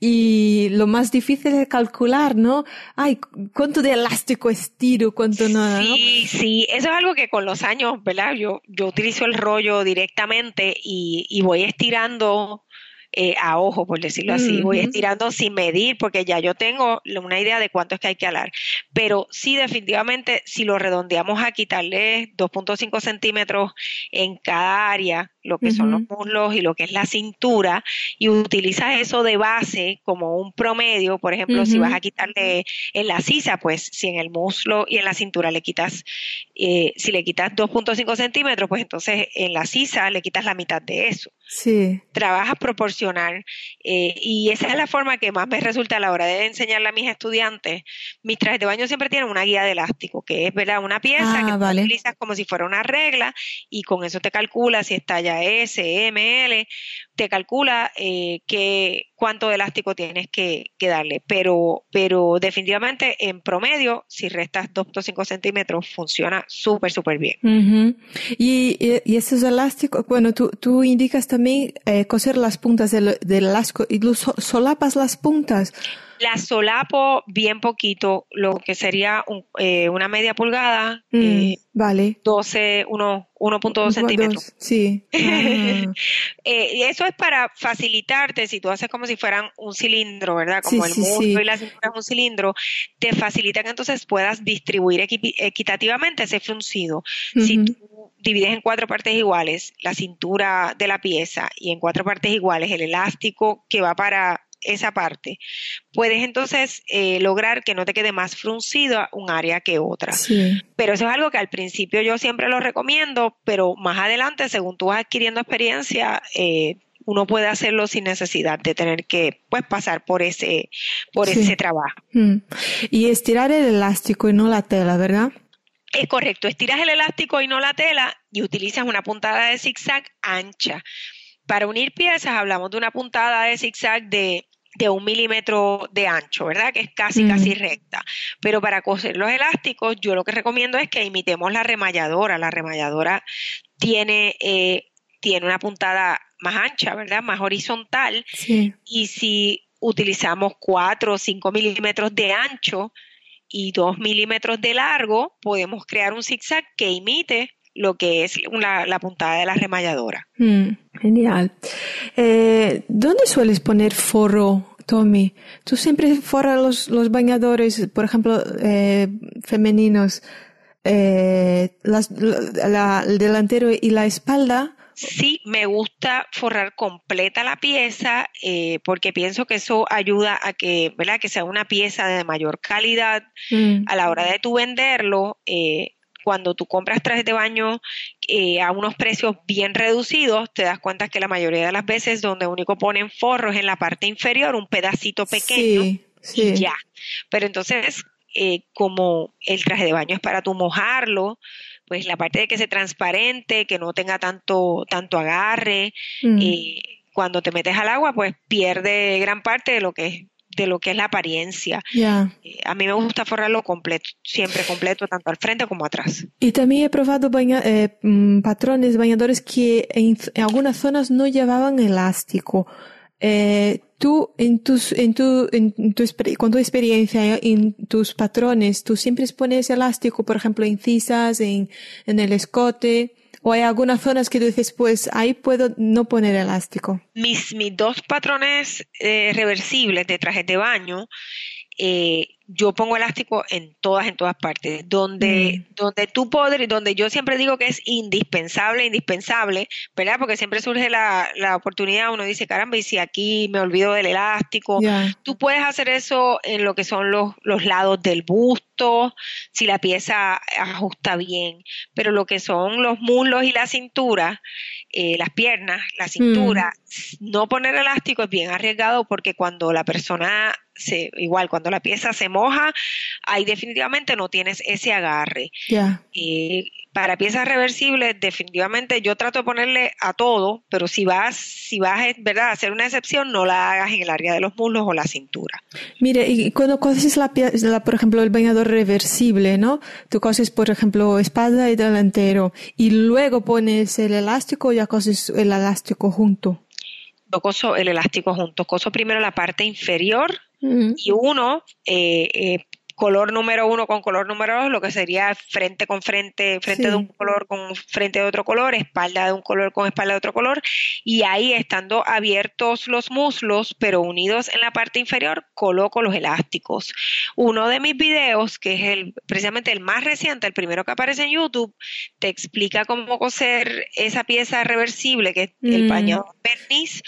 y lo más difícil es calcular, ¿no? Ay, cuánto de elástico estiro, cuánto no. Sí, sí, eso es algo que con los años, ¿verdad? Yo, yo utilizo el rollo directamente y, y voy estirando eh, a ojo, por decirlo así. Voy estirando sin medir porque ya yo tengo una idea de cuánto es que hay que alar. Pero sí, definitivamente, si lo redondeamos a quitarle 2.5 centímetros en cada área, lo que son los muslos y lo que es la cintura, y utilizas eso de base como un promedio, por ejemplo, si vas a quitarle en la sisa, pues si en el muslo y en la cintura le quitas, eh, si le quitas 2.5 centímetros, pues entonces en la sisa le quitas la mitad de eso. Sí. Trabajas eh, y esa es la forma que más me resulta a la hora de enseñarle a mis estudiantes. Mis trajes de baño siempre tienen una guía de elástico, que es ¿verdad? una pieza ah, que utilizas como si fuera una regla y con eso te calcula si está ya S, M, L, te calcula eh, que cuánto elástico tienes que, darle. Pero, pero definitivamente en promedio, si restas 2.5 centímetros, funciona súper, súper bien. y, y, esos elásticos, bueno, tú, tú indicas también eh, coser las puntas del, del elástico y solapas las puntas. La solapo bien poquito, lo que sería eh, una media pulgada. Mm, eh, vale. 12, 1.2 centímetros. Sí. Eh, eso es para facilitarte, si tú haces como si fueran un cilindro, ¿verdad? Como el muslo y la cintura es un cilindro, te facilita que entonces puedas distribuir equitativamente ese fruncido. Si tú divides en cuatro partes iguales la cintura de la pieza y en cuatro partes iguales el elástico que va para esa parte, puedes entonces eh, lograr que no te quede más fruncido un área que otra. Pero eso es algo que al principio yo siempre lo recomiendo, pero más adelante, según tú vas adquiriendo experiencia, eh, uno puede hacerlo sin necesidad de tener que pues pasar por ese por ese trabajo. Mm. Y estirar el elástico y no la tela, ¿verdad? Es correcto, estiras el elástico y no la tela y utilizas una puntada de zigzag ancha. Para unir piezas hablamos de una puntada de zigzag de de un milímetro de ancho, ¿verdad? Que es casi, casi recta. Pero para coser los elásticos, yo lo que recomiendo es que imitemos la remalladora. La remalladora tiene, eh, tiene una puntada más ancha, ¿verdad? Más horizontal. Y si utilizamos 4 o 5 milímetros de ancho y 2 milímetros de largo, podemos crear un zigzag que imite lo que es la puntada de la remalladora. Mm, genial. Eh, ¿Dónde sueles poner forro, Tommy? ¿Tú siempre forras los, los bañadores, por ejemplo, eh, femeninos, eh, el delantero y la espalda? Sí, me gusta forrar completa la pieza porque pienso que eso ayuda a que, ¿verdad? Que sea una pieza de mayor calidad mm. a la hora de tu venderlo. Eh, cuando tú compras trajes de baño eh, a unos precios bien reducidos, te das cuenta que la mayoría de las veces donde único ponen forros en la parte inferior, un pedacito pequeño y ya. Pero entonces, eh, como el traje de baño es para tú mojarlo, pues la parte de que sea transparente, que no tenga tanto, tanto agarre, mm. eh, cuando te metes al agua, pues pierde gran parte de lo que es de lo que es la apariencia. Eh, a mí me gusta forrarlo completo, siempre completo, tanto al frente como atrás. Y también he probado eh, mm, patrones bañadores que en, algunas zonas no llevaban elástico. Eh, tú, en tus, en tu, en tu, con tu experiencia en tus patrones, tú siempre pones elástico, por ejemplo, en cisas, en, en el escote. ¿O hay algunas zonas que tú dices, pues ahí puedo no poner elástico? Mis, mis dos patrones eh, reversibles de trajes de baño eh, yo pongo elástico en todas, en todas partes. Donde, mm. donde tú podrías, donde yo siempre digo que es indispensable, indispensable, ¿verdad? Porque siempre surge la, la oportunidad, uno dice, caramba, y si aquí me olvido del elástico, tú puedes hacer eso en lo que son los, los lados del busto, si la pieza ajusta bien, pero lo que son los muslos y la cintura, eh, las piernas, la cintura, mm. no poner elástico es bien arriesgado porque cuando la persona se, igual cuando la pieza se moja, ahí definitivamente no tienes ese agarre. Eh, para piezas reversibles, definitivamente yo trato de ponerle a todo, pero si vas, si vas, ¿verdad? a hacer una excepción, no la hagas en el área de los muslos o la cintura. Mire, y cuando coses la, la por ejemplo, el bañador reversible, ¿no? Tú coses, por ejemplo, espalda y delantero, y luego pones el elástico o ya coses el elástico junto. Yo coso el elástico junto, coso primero la parte inferior Y uno eh, eh, color número uno con color número dos, lo que sería frente con frente, frente Sí. de un color con frente de otro color, espalda de un color con espalda de otro color, y ahí estando abiertos los muslos, pero unidos en la parte inferior, coloco los elásticos. Uno de mis videos, que es el, precisamente el más reciente, el primero que aparece en YouTube, te explica cómo coser esa pieza reversible, que es el Mm. bañador verniz,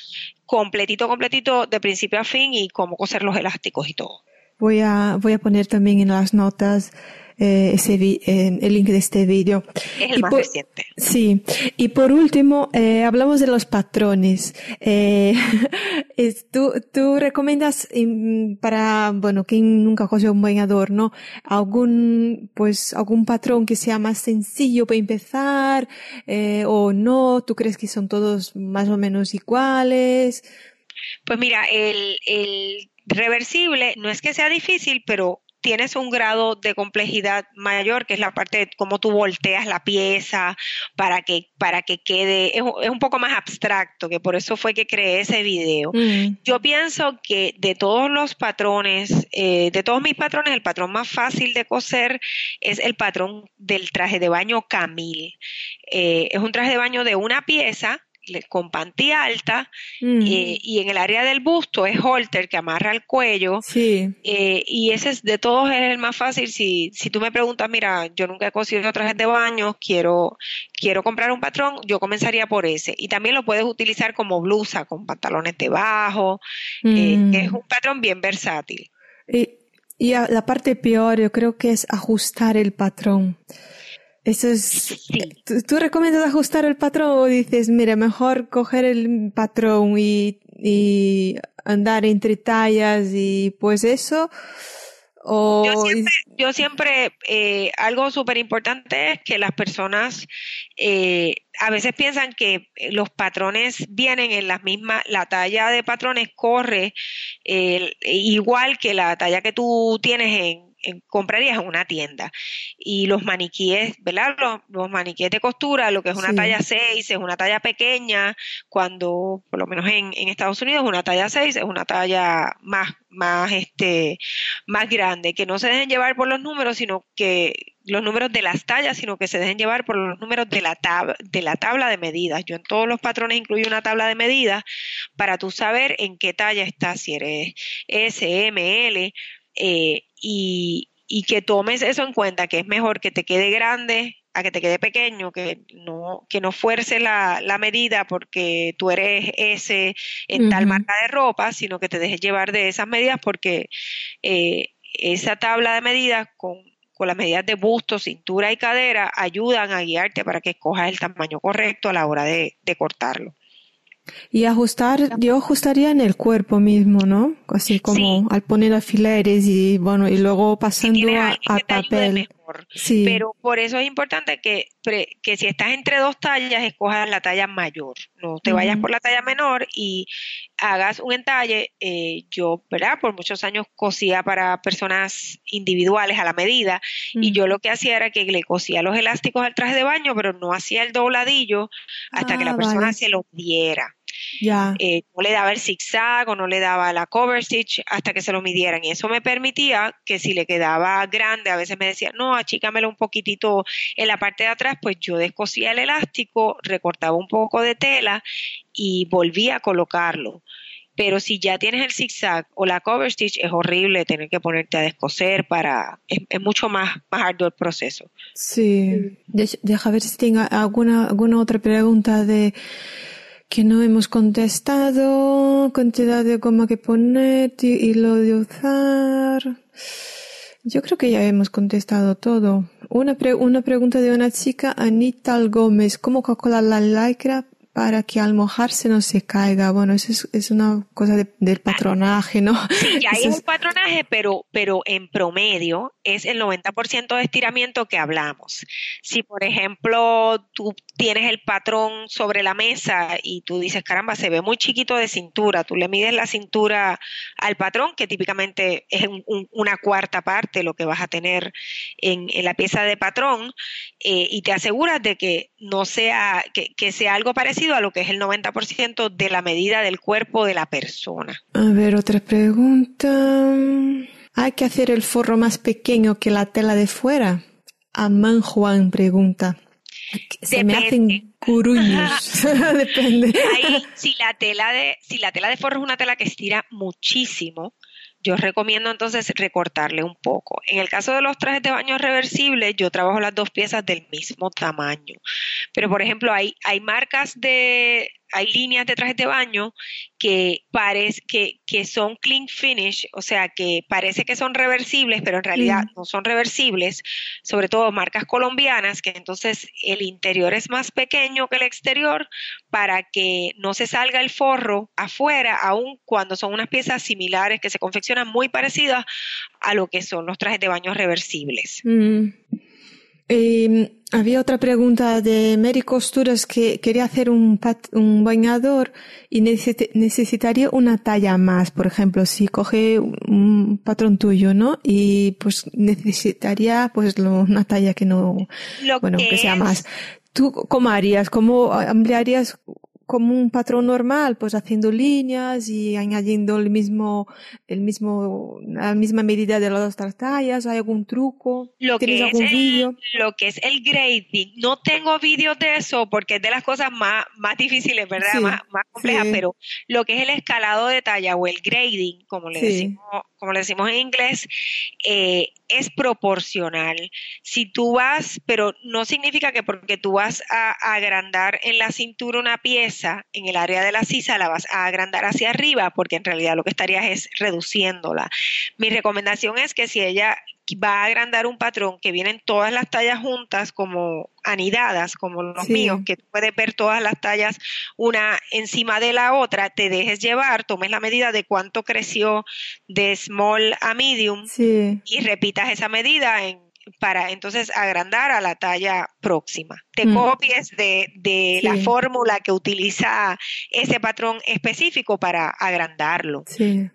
completito, completito, de principio a fin, y cómo coser los elásticos y todo. Voy a, voy a poner también en las notas eh, ese vi- eh, el link de este vídeo. Es el Y más reciente. Sí, y por último, eh, hablamos de los patrones. Eh, es- tú, tú recomiendas para, bueno, quien nunca cogió un bañador, ¿no? Algún, pues, algún patrón que sea más sencillo para empezar, eh, o no, tú crees que son todos más o menos iguales. Pues mira, el, el reversible no es que sea difícil, pero tienes un grado de complejidad mayor, que es la parte de cómo tú volteas la pieza para que, para que quede, es, un- es un poco más abstracto, que por eso fue que creé ese video. Mm, Yo pienso que de todos los patrones, eh, de todos mis patrones, el patrón más fácil de coser es el patrón del traje de baño Camille. Eh, es un traje de baño de una pieza con panty alta mm, eh, y en el área del busto es holter que amarra el cuello. sí, eh, y ese es de todos es el más fácil. Si, si tú me preguntas, mira, yo nunca he cosido trajes de baño, quiero, quiero comprar un patrón, yo comenzaría por ese. Y también lo puedes utilizar como blusa, con pantalones debajo, eh, Mm. que es un patrón bien versátil. Y, y a- la parte peor, yo creo que es ajustar el patrón. Eso es. Sí. ¿Tú, tú recomiendas ajustar el patrón o dices, mira, mejor coger el patrón y, y andar entre tallas y pues eso? O Yo siempre, yo siempre eh, algo súper importante es que las personas eh, a veces piensan que los patrones vienen en las mismas, la talla de patrones corre eh, igual que la talla que tú tienes en, en comprarías en una tienda. Y los maniquíes, ¿verdad? Los, los maniquíes de costura, lo que es una Sí. talla 6 es una talla pequeña, cuando, por lo menos en, en Estados Unidos, una talla 6 es una talla más, más, este, más grande, que no se dejen llevar por los números, sino que los números de las tallas, sino que se dejen llevar por los números de la, tab de la tabla de medidas. Yo en todos los patrones incluyo una tabla de medidas para tú saber en qué talla estás, si eres S, M, L, eh, y, y que tomes eso en cuenta, que es mejor que te quede grande a que te quede pequeño, que no, que no fuerce la, la medida porque tú eres S en tal marca de ropa, sino que te dejes llevar de esas medidas porque eh, esa tabla de medidas con, con las medidas de busto, cintura y cadera ayudan a guiarte para que escojas el tamaño correcto a la hora de, de cortarlo. Y ajustar, yo ajustaría en el cuerpo mismo, ¿no? Así como Sí. al poner alfileres y bueno, y luego pasando a a Sí. Pero por eso es importante que, que si estás entre dos tallas, escojas la talla mayor. No te vayas por la talla menor y hagas un entalle. Eh, yo, ¿verdad? Por muchos años cosía para personas individuales a la medida y yo lo que hacía era que le cosía los elásticos al traje de baño, pero no hacía el dobladillo hasta que Ah, la persona vale. se lo diera. Ya. Eh, no le daba el zigzag o no le daba la cover stitch hasta que se lo midieran. Y eso me permitía que si le quedaba grande, a veces me decía, no, achícamelo un poquitito en la parte de atrás, pues yo descosía el elástico, recortaba un poco de tela y volvía a colocarlo. Pero si ya tienes el zigzag o la cover stitch, es horrible tener que ponerte a descoser para, es, es mucho más, más arduo el proceso. Sí. Deja, deja ver si tengo alguna, alguna otra pregunta de que no hemos contestado, cantidad de goma que poner, y hilo de usar. Yo creo que ya hemos contestado todo. Una, pre- una pregunta de una chica, Anita Gómez. ¿Cómo calcular la lycra para que al mojarse no se caiga. Bueno, eso es, una cosa del patronaje, ¿no? Sí, ya hay un patronaje, pero, pero en promedio es el 90% de estiramiento que hablamos. Si, por ejemplo, tú tienes el patrón sobre la mesa y tú dices, caramba, se ve muy chiquito de cintura, tú le mides la cintura al patrón, que típicamente es una cuarta parte lo que vas a tener en, la pieza de patrón, eh, y te aseguras de que no sea, que, que sea algo parecido a lo que es el 90% de la medida del cuerpo de la persona. A ver, otra pregunta. ¿Hay que hacer el forro más pequeño que la tela de fuera? Amán Juan pregunta. Se me hacen curuños. Depende. si la tela de, si la tela de forro es una tela que estira muchísimo, yo recomiendo entonces recortarle un poco. En el caso de los trajes de baño reversibles, yo trabajo las dos piezas del mismo tamaño. Pero, por ejemplo, hay, hay marcas de, hay líneas de trajes de baño que, parece, que, que son clean finish, o sea, que parece que son reversibles, pero en realidad no son reversibles, sobre todo marcas colombianas, que entonces el interior es más pequeño que el exterior para que no se salga el forro afuera, aun cuando son unas piezas similares que se confeccionan muy parecidas a lo que son los trajes de baño reversibles. Mm. Em, había otra pregunta de Mary Costuras que quería hacer un, un bañador y necesitaría una talla más. Por ejemplo, si coge un patrón tuyo, ¿no? Y pues necesitaría pues una talla que no, bueno, que, sea más. ¿Tú cómo harías? ¿Cómo ampliarías como un patrón normal, pues haciendo líneas y añadiendo el mismo, el mismo, la misma medida de las dos tallas, ¿hay algún truco? Lo ¿Tienes que algún vídeo? Lo que es el grading, no tengo vídeos de eso porque es de las cosas más, más difíciles, ¿verdad? más, más complejas, pero lo que es el escalado de talla o el grading, como le decimos, como le decimos en inglés, eh, es proporcional. Si tú vas, pero no significa que porque tú vas a, agrandar en la cintura una pieza, en el área de la sisa la vas a agrandar hacia arriba, porque en realidad lo que estarías es reduciéndola. Mi recomendación es que si ella va a agrandar un patrón que vienen todas las tallas juntas como anidadas, como los míos, que puedes ver todas las tallas una encima de la otra, te dejes llevar, tomes la medida de cuánto creció de small a medium y repitas esa medida en, para entonces agrandar a la talla próxima. Te mm. copies de, de la fórmula que utiliza ese patrón específico para agrandarlo. Sí,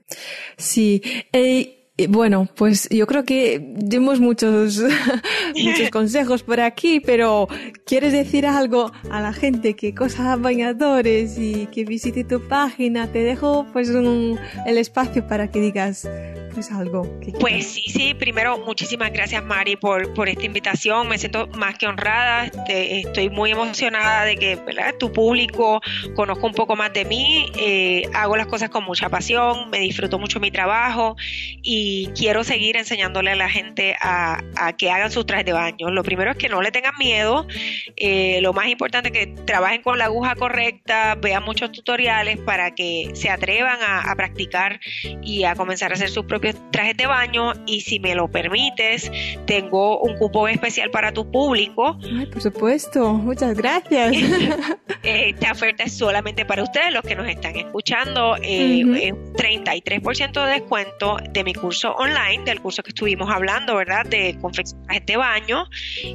sí. Eh, bueno, pues yo creo que dimos muchos, muchos consejos por aquí, pero ¿quieres decir algo a la gente que cosa bañadores y que visite tu página? Te dejo pues el espacio para que digas pues algo. pues sí, sí, primero muchísimas gracias Mari por, por esta invitación, me siento más que honrada, estoy muy emocionada de que tu público conozca un poco más de mí, eh, hago las cosas con mucha pasión, me disfruto mucho mi trabajo y y quiero seguir enseñándole a la gente a, que hagan sus trajes de baño. Lo primero es que no le tengan miedo, eh, lo más importante es que trabajen con la aguja correcta, vean muchos tutoriales para que se atrevan a, practicar y a comenzar a hacer sus propios trajes de baño y si me lo permites, tengo un cupón especial para tu público. Ay, por supuesto, muchas gracias. Esta oferta es solamente para ustedes, los que nos están escuchando, eh, 33% de descuento de mi curso online, del curso que estuvimos hablando, ¿verdad? De confeccionaje de baño.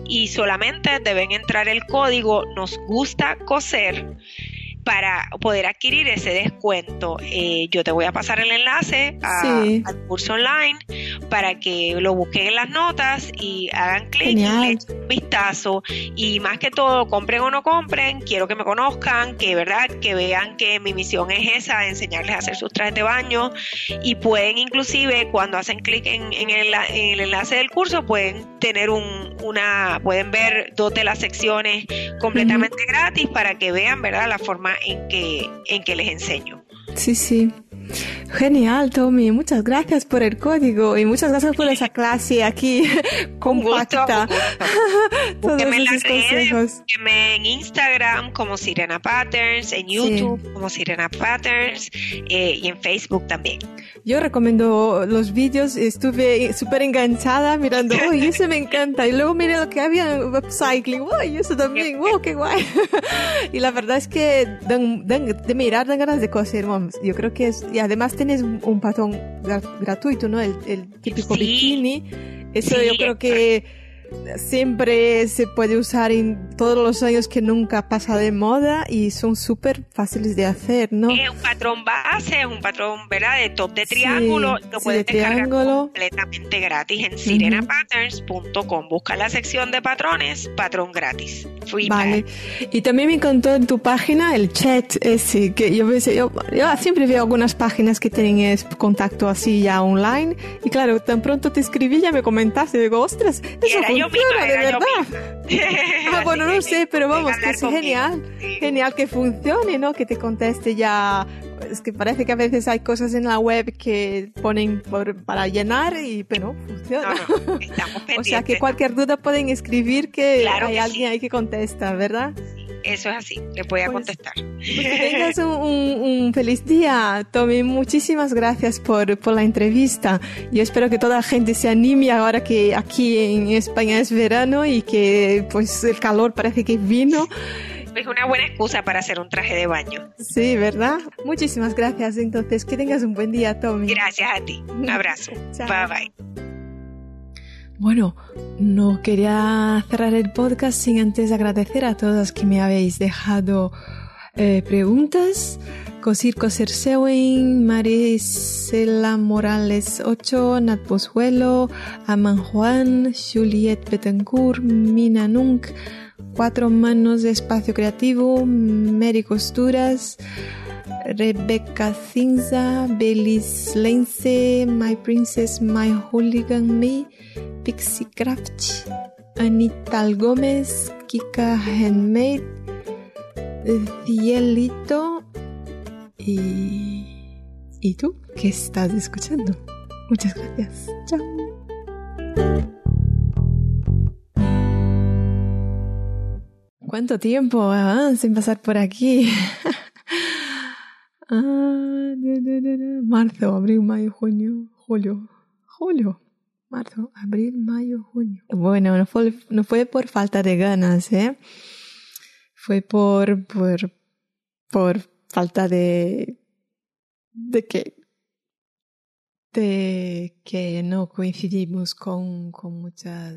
Y solamente deben entrar el código Nos gusta coser para poder adquirir ese descuento. Eh, yo te voy a pasar el enlace al curso online para que lo busquen en las notas y hagan clic, un vistazo. Y más que todo, compren o no compren, quiero que me conozcan, que verdad, que vean que mi misión es esa, enseñarles a hacer sus trajes de baño. Y pueden inclusive cuando hacen clic en, el, enlace del curso pueden tener un, una, pueden ver dos de las secciones completamente gratis para que vean, verdad, la forma en que, en que les enseño. Sí, sí. Genial, Tommy. Muchas gracias por el código y muchas gracias por esa clase aquí compacta. Todos esos consejos. en Instagram como Sirena Patterns, en YouTube como Sirena Patterns eh, y en Facebook también. Yo recomiendo los vídeos, estuve súper enganchada mirando, uy, eso me encanta. Y luego miré lo que había en Upcycling, uy, eso también, wow, qué guay. y la verdad es que de mirar dan ganas de coser, Yo creo que es, y además tienes un patrón gratuito, ¿no? El, típico bikini. Eso yo creo que siempre se puede usar en todos los años que nunca pasa de moda y son súper fáciles de hacer, ¿no? Es un patrón base, un patrón, ¿verdad? De top de triángulo, lo puedes descargar completamente gratis en sirenapatterns.com. Busca la sección de patrones, patrón gratis. Free vale. Y también me encantó en tu página el chat ese, que yo, yo, yo siempre veo algunas páginas que tienen contacto así ya online y claro, tan pronto te escribí ya me comentaste, digo, ostras, eso funciona, de verdad. ah, bueno, no sé, pero vamos, que es genial. Genial que funcione, ¿no? Que te conteste ya. Es que parece que a veces hay cosas en la web que ponen para llenar y pero funciona. o sea que cualquier duda pueden escribir que hay alguien ahí que contesta, ¿verdad? Eso es así, le voy a pues, contestar. Pues que tengas un, feliz día, Tommy. Muchísimas gracias por, por la entrevista. Yo espero que toda la gente se anime ahora que aquí en España es verano y que pues el calor parece que vino. Es una buena excusa para hacer un traje de baño. Sí, ¿verdad? Muchísimas gracias. Entonces, que tengas un buen día, Tommy. Gracias a ti. Un abrazo. Bye bye. Bueno, no quería cerrar el podcast sin antes agradecer a todos que me habéis dejado eh, preguntas. Cosir Coser Sewing, Marisela Morales 8, Nat Pozuelo, Aman Juan, Juliet Betancourt, Mina Nunk, Cuatro Manos de Espacio Creativo, Mary Costuras, Rebecca Cinza, Belis Lence, My Princess, My Hooligan Me, Pixie Craft, Anita Gómez, Kika Handmade, Cielito y... ¿Y tú qué estás escuchando? Muchas gracias. Chao. ¿Cuánto tiempo ah, sin pasar por aquí? ah, marzo, abril, mayo, junio, julio, julio marzo, abril, mayo, junio. Bueno, no fue, no fue por falta de ganas, ¿eh? Fue por, por, por falta de, de que, de que no coincidimos con, con muchas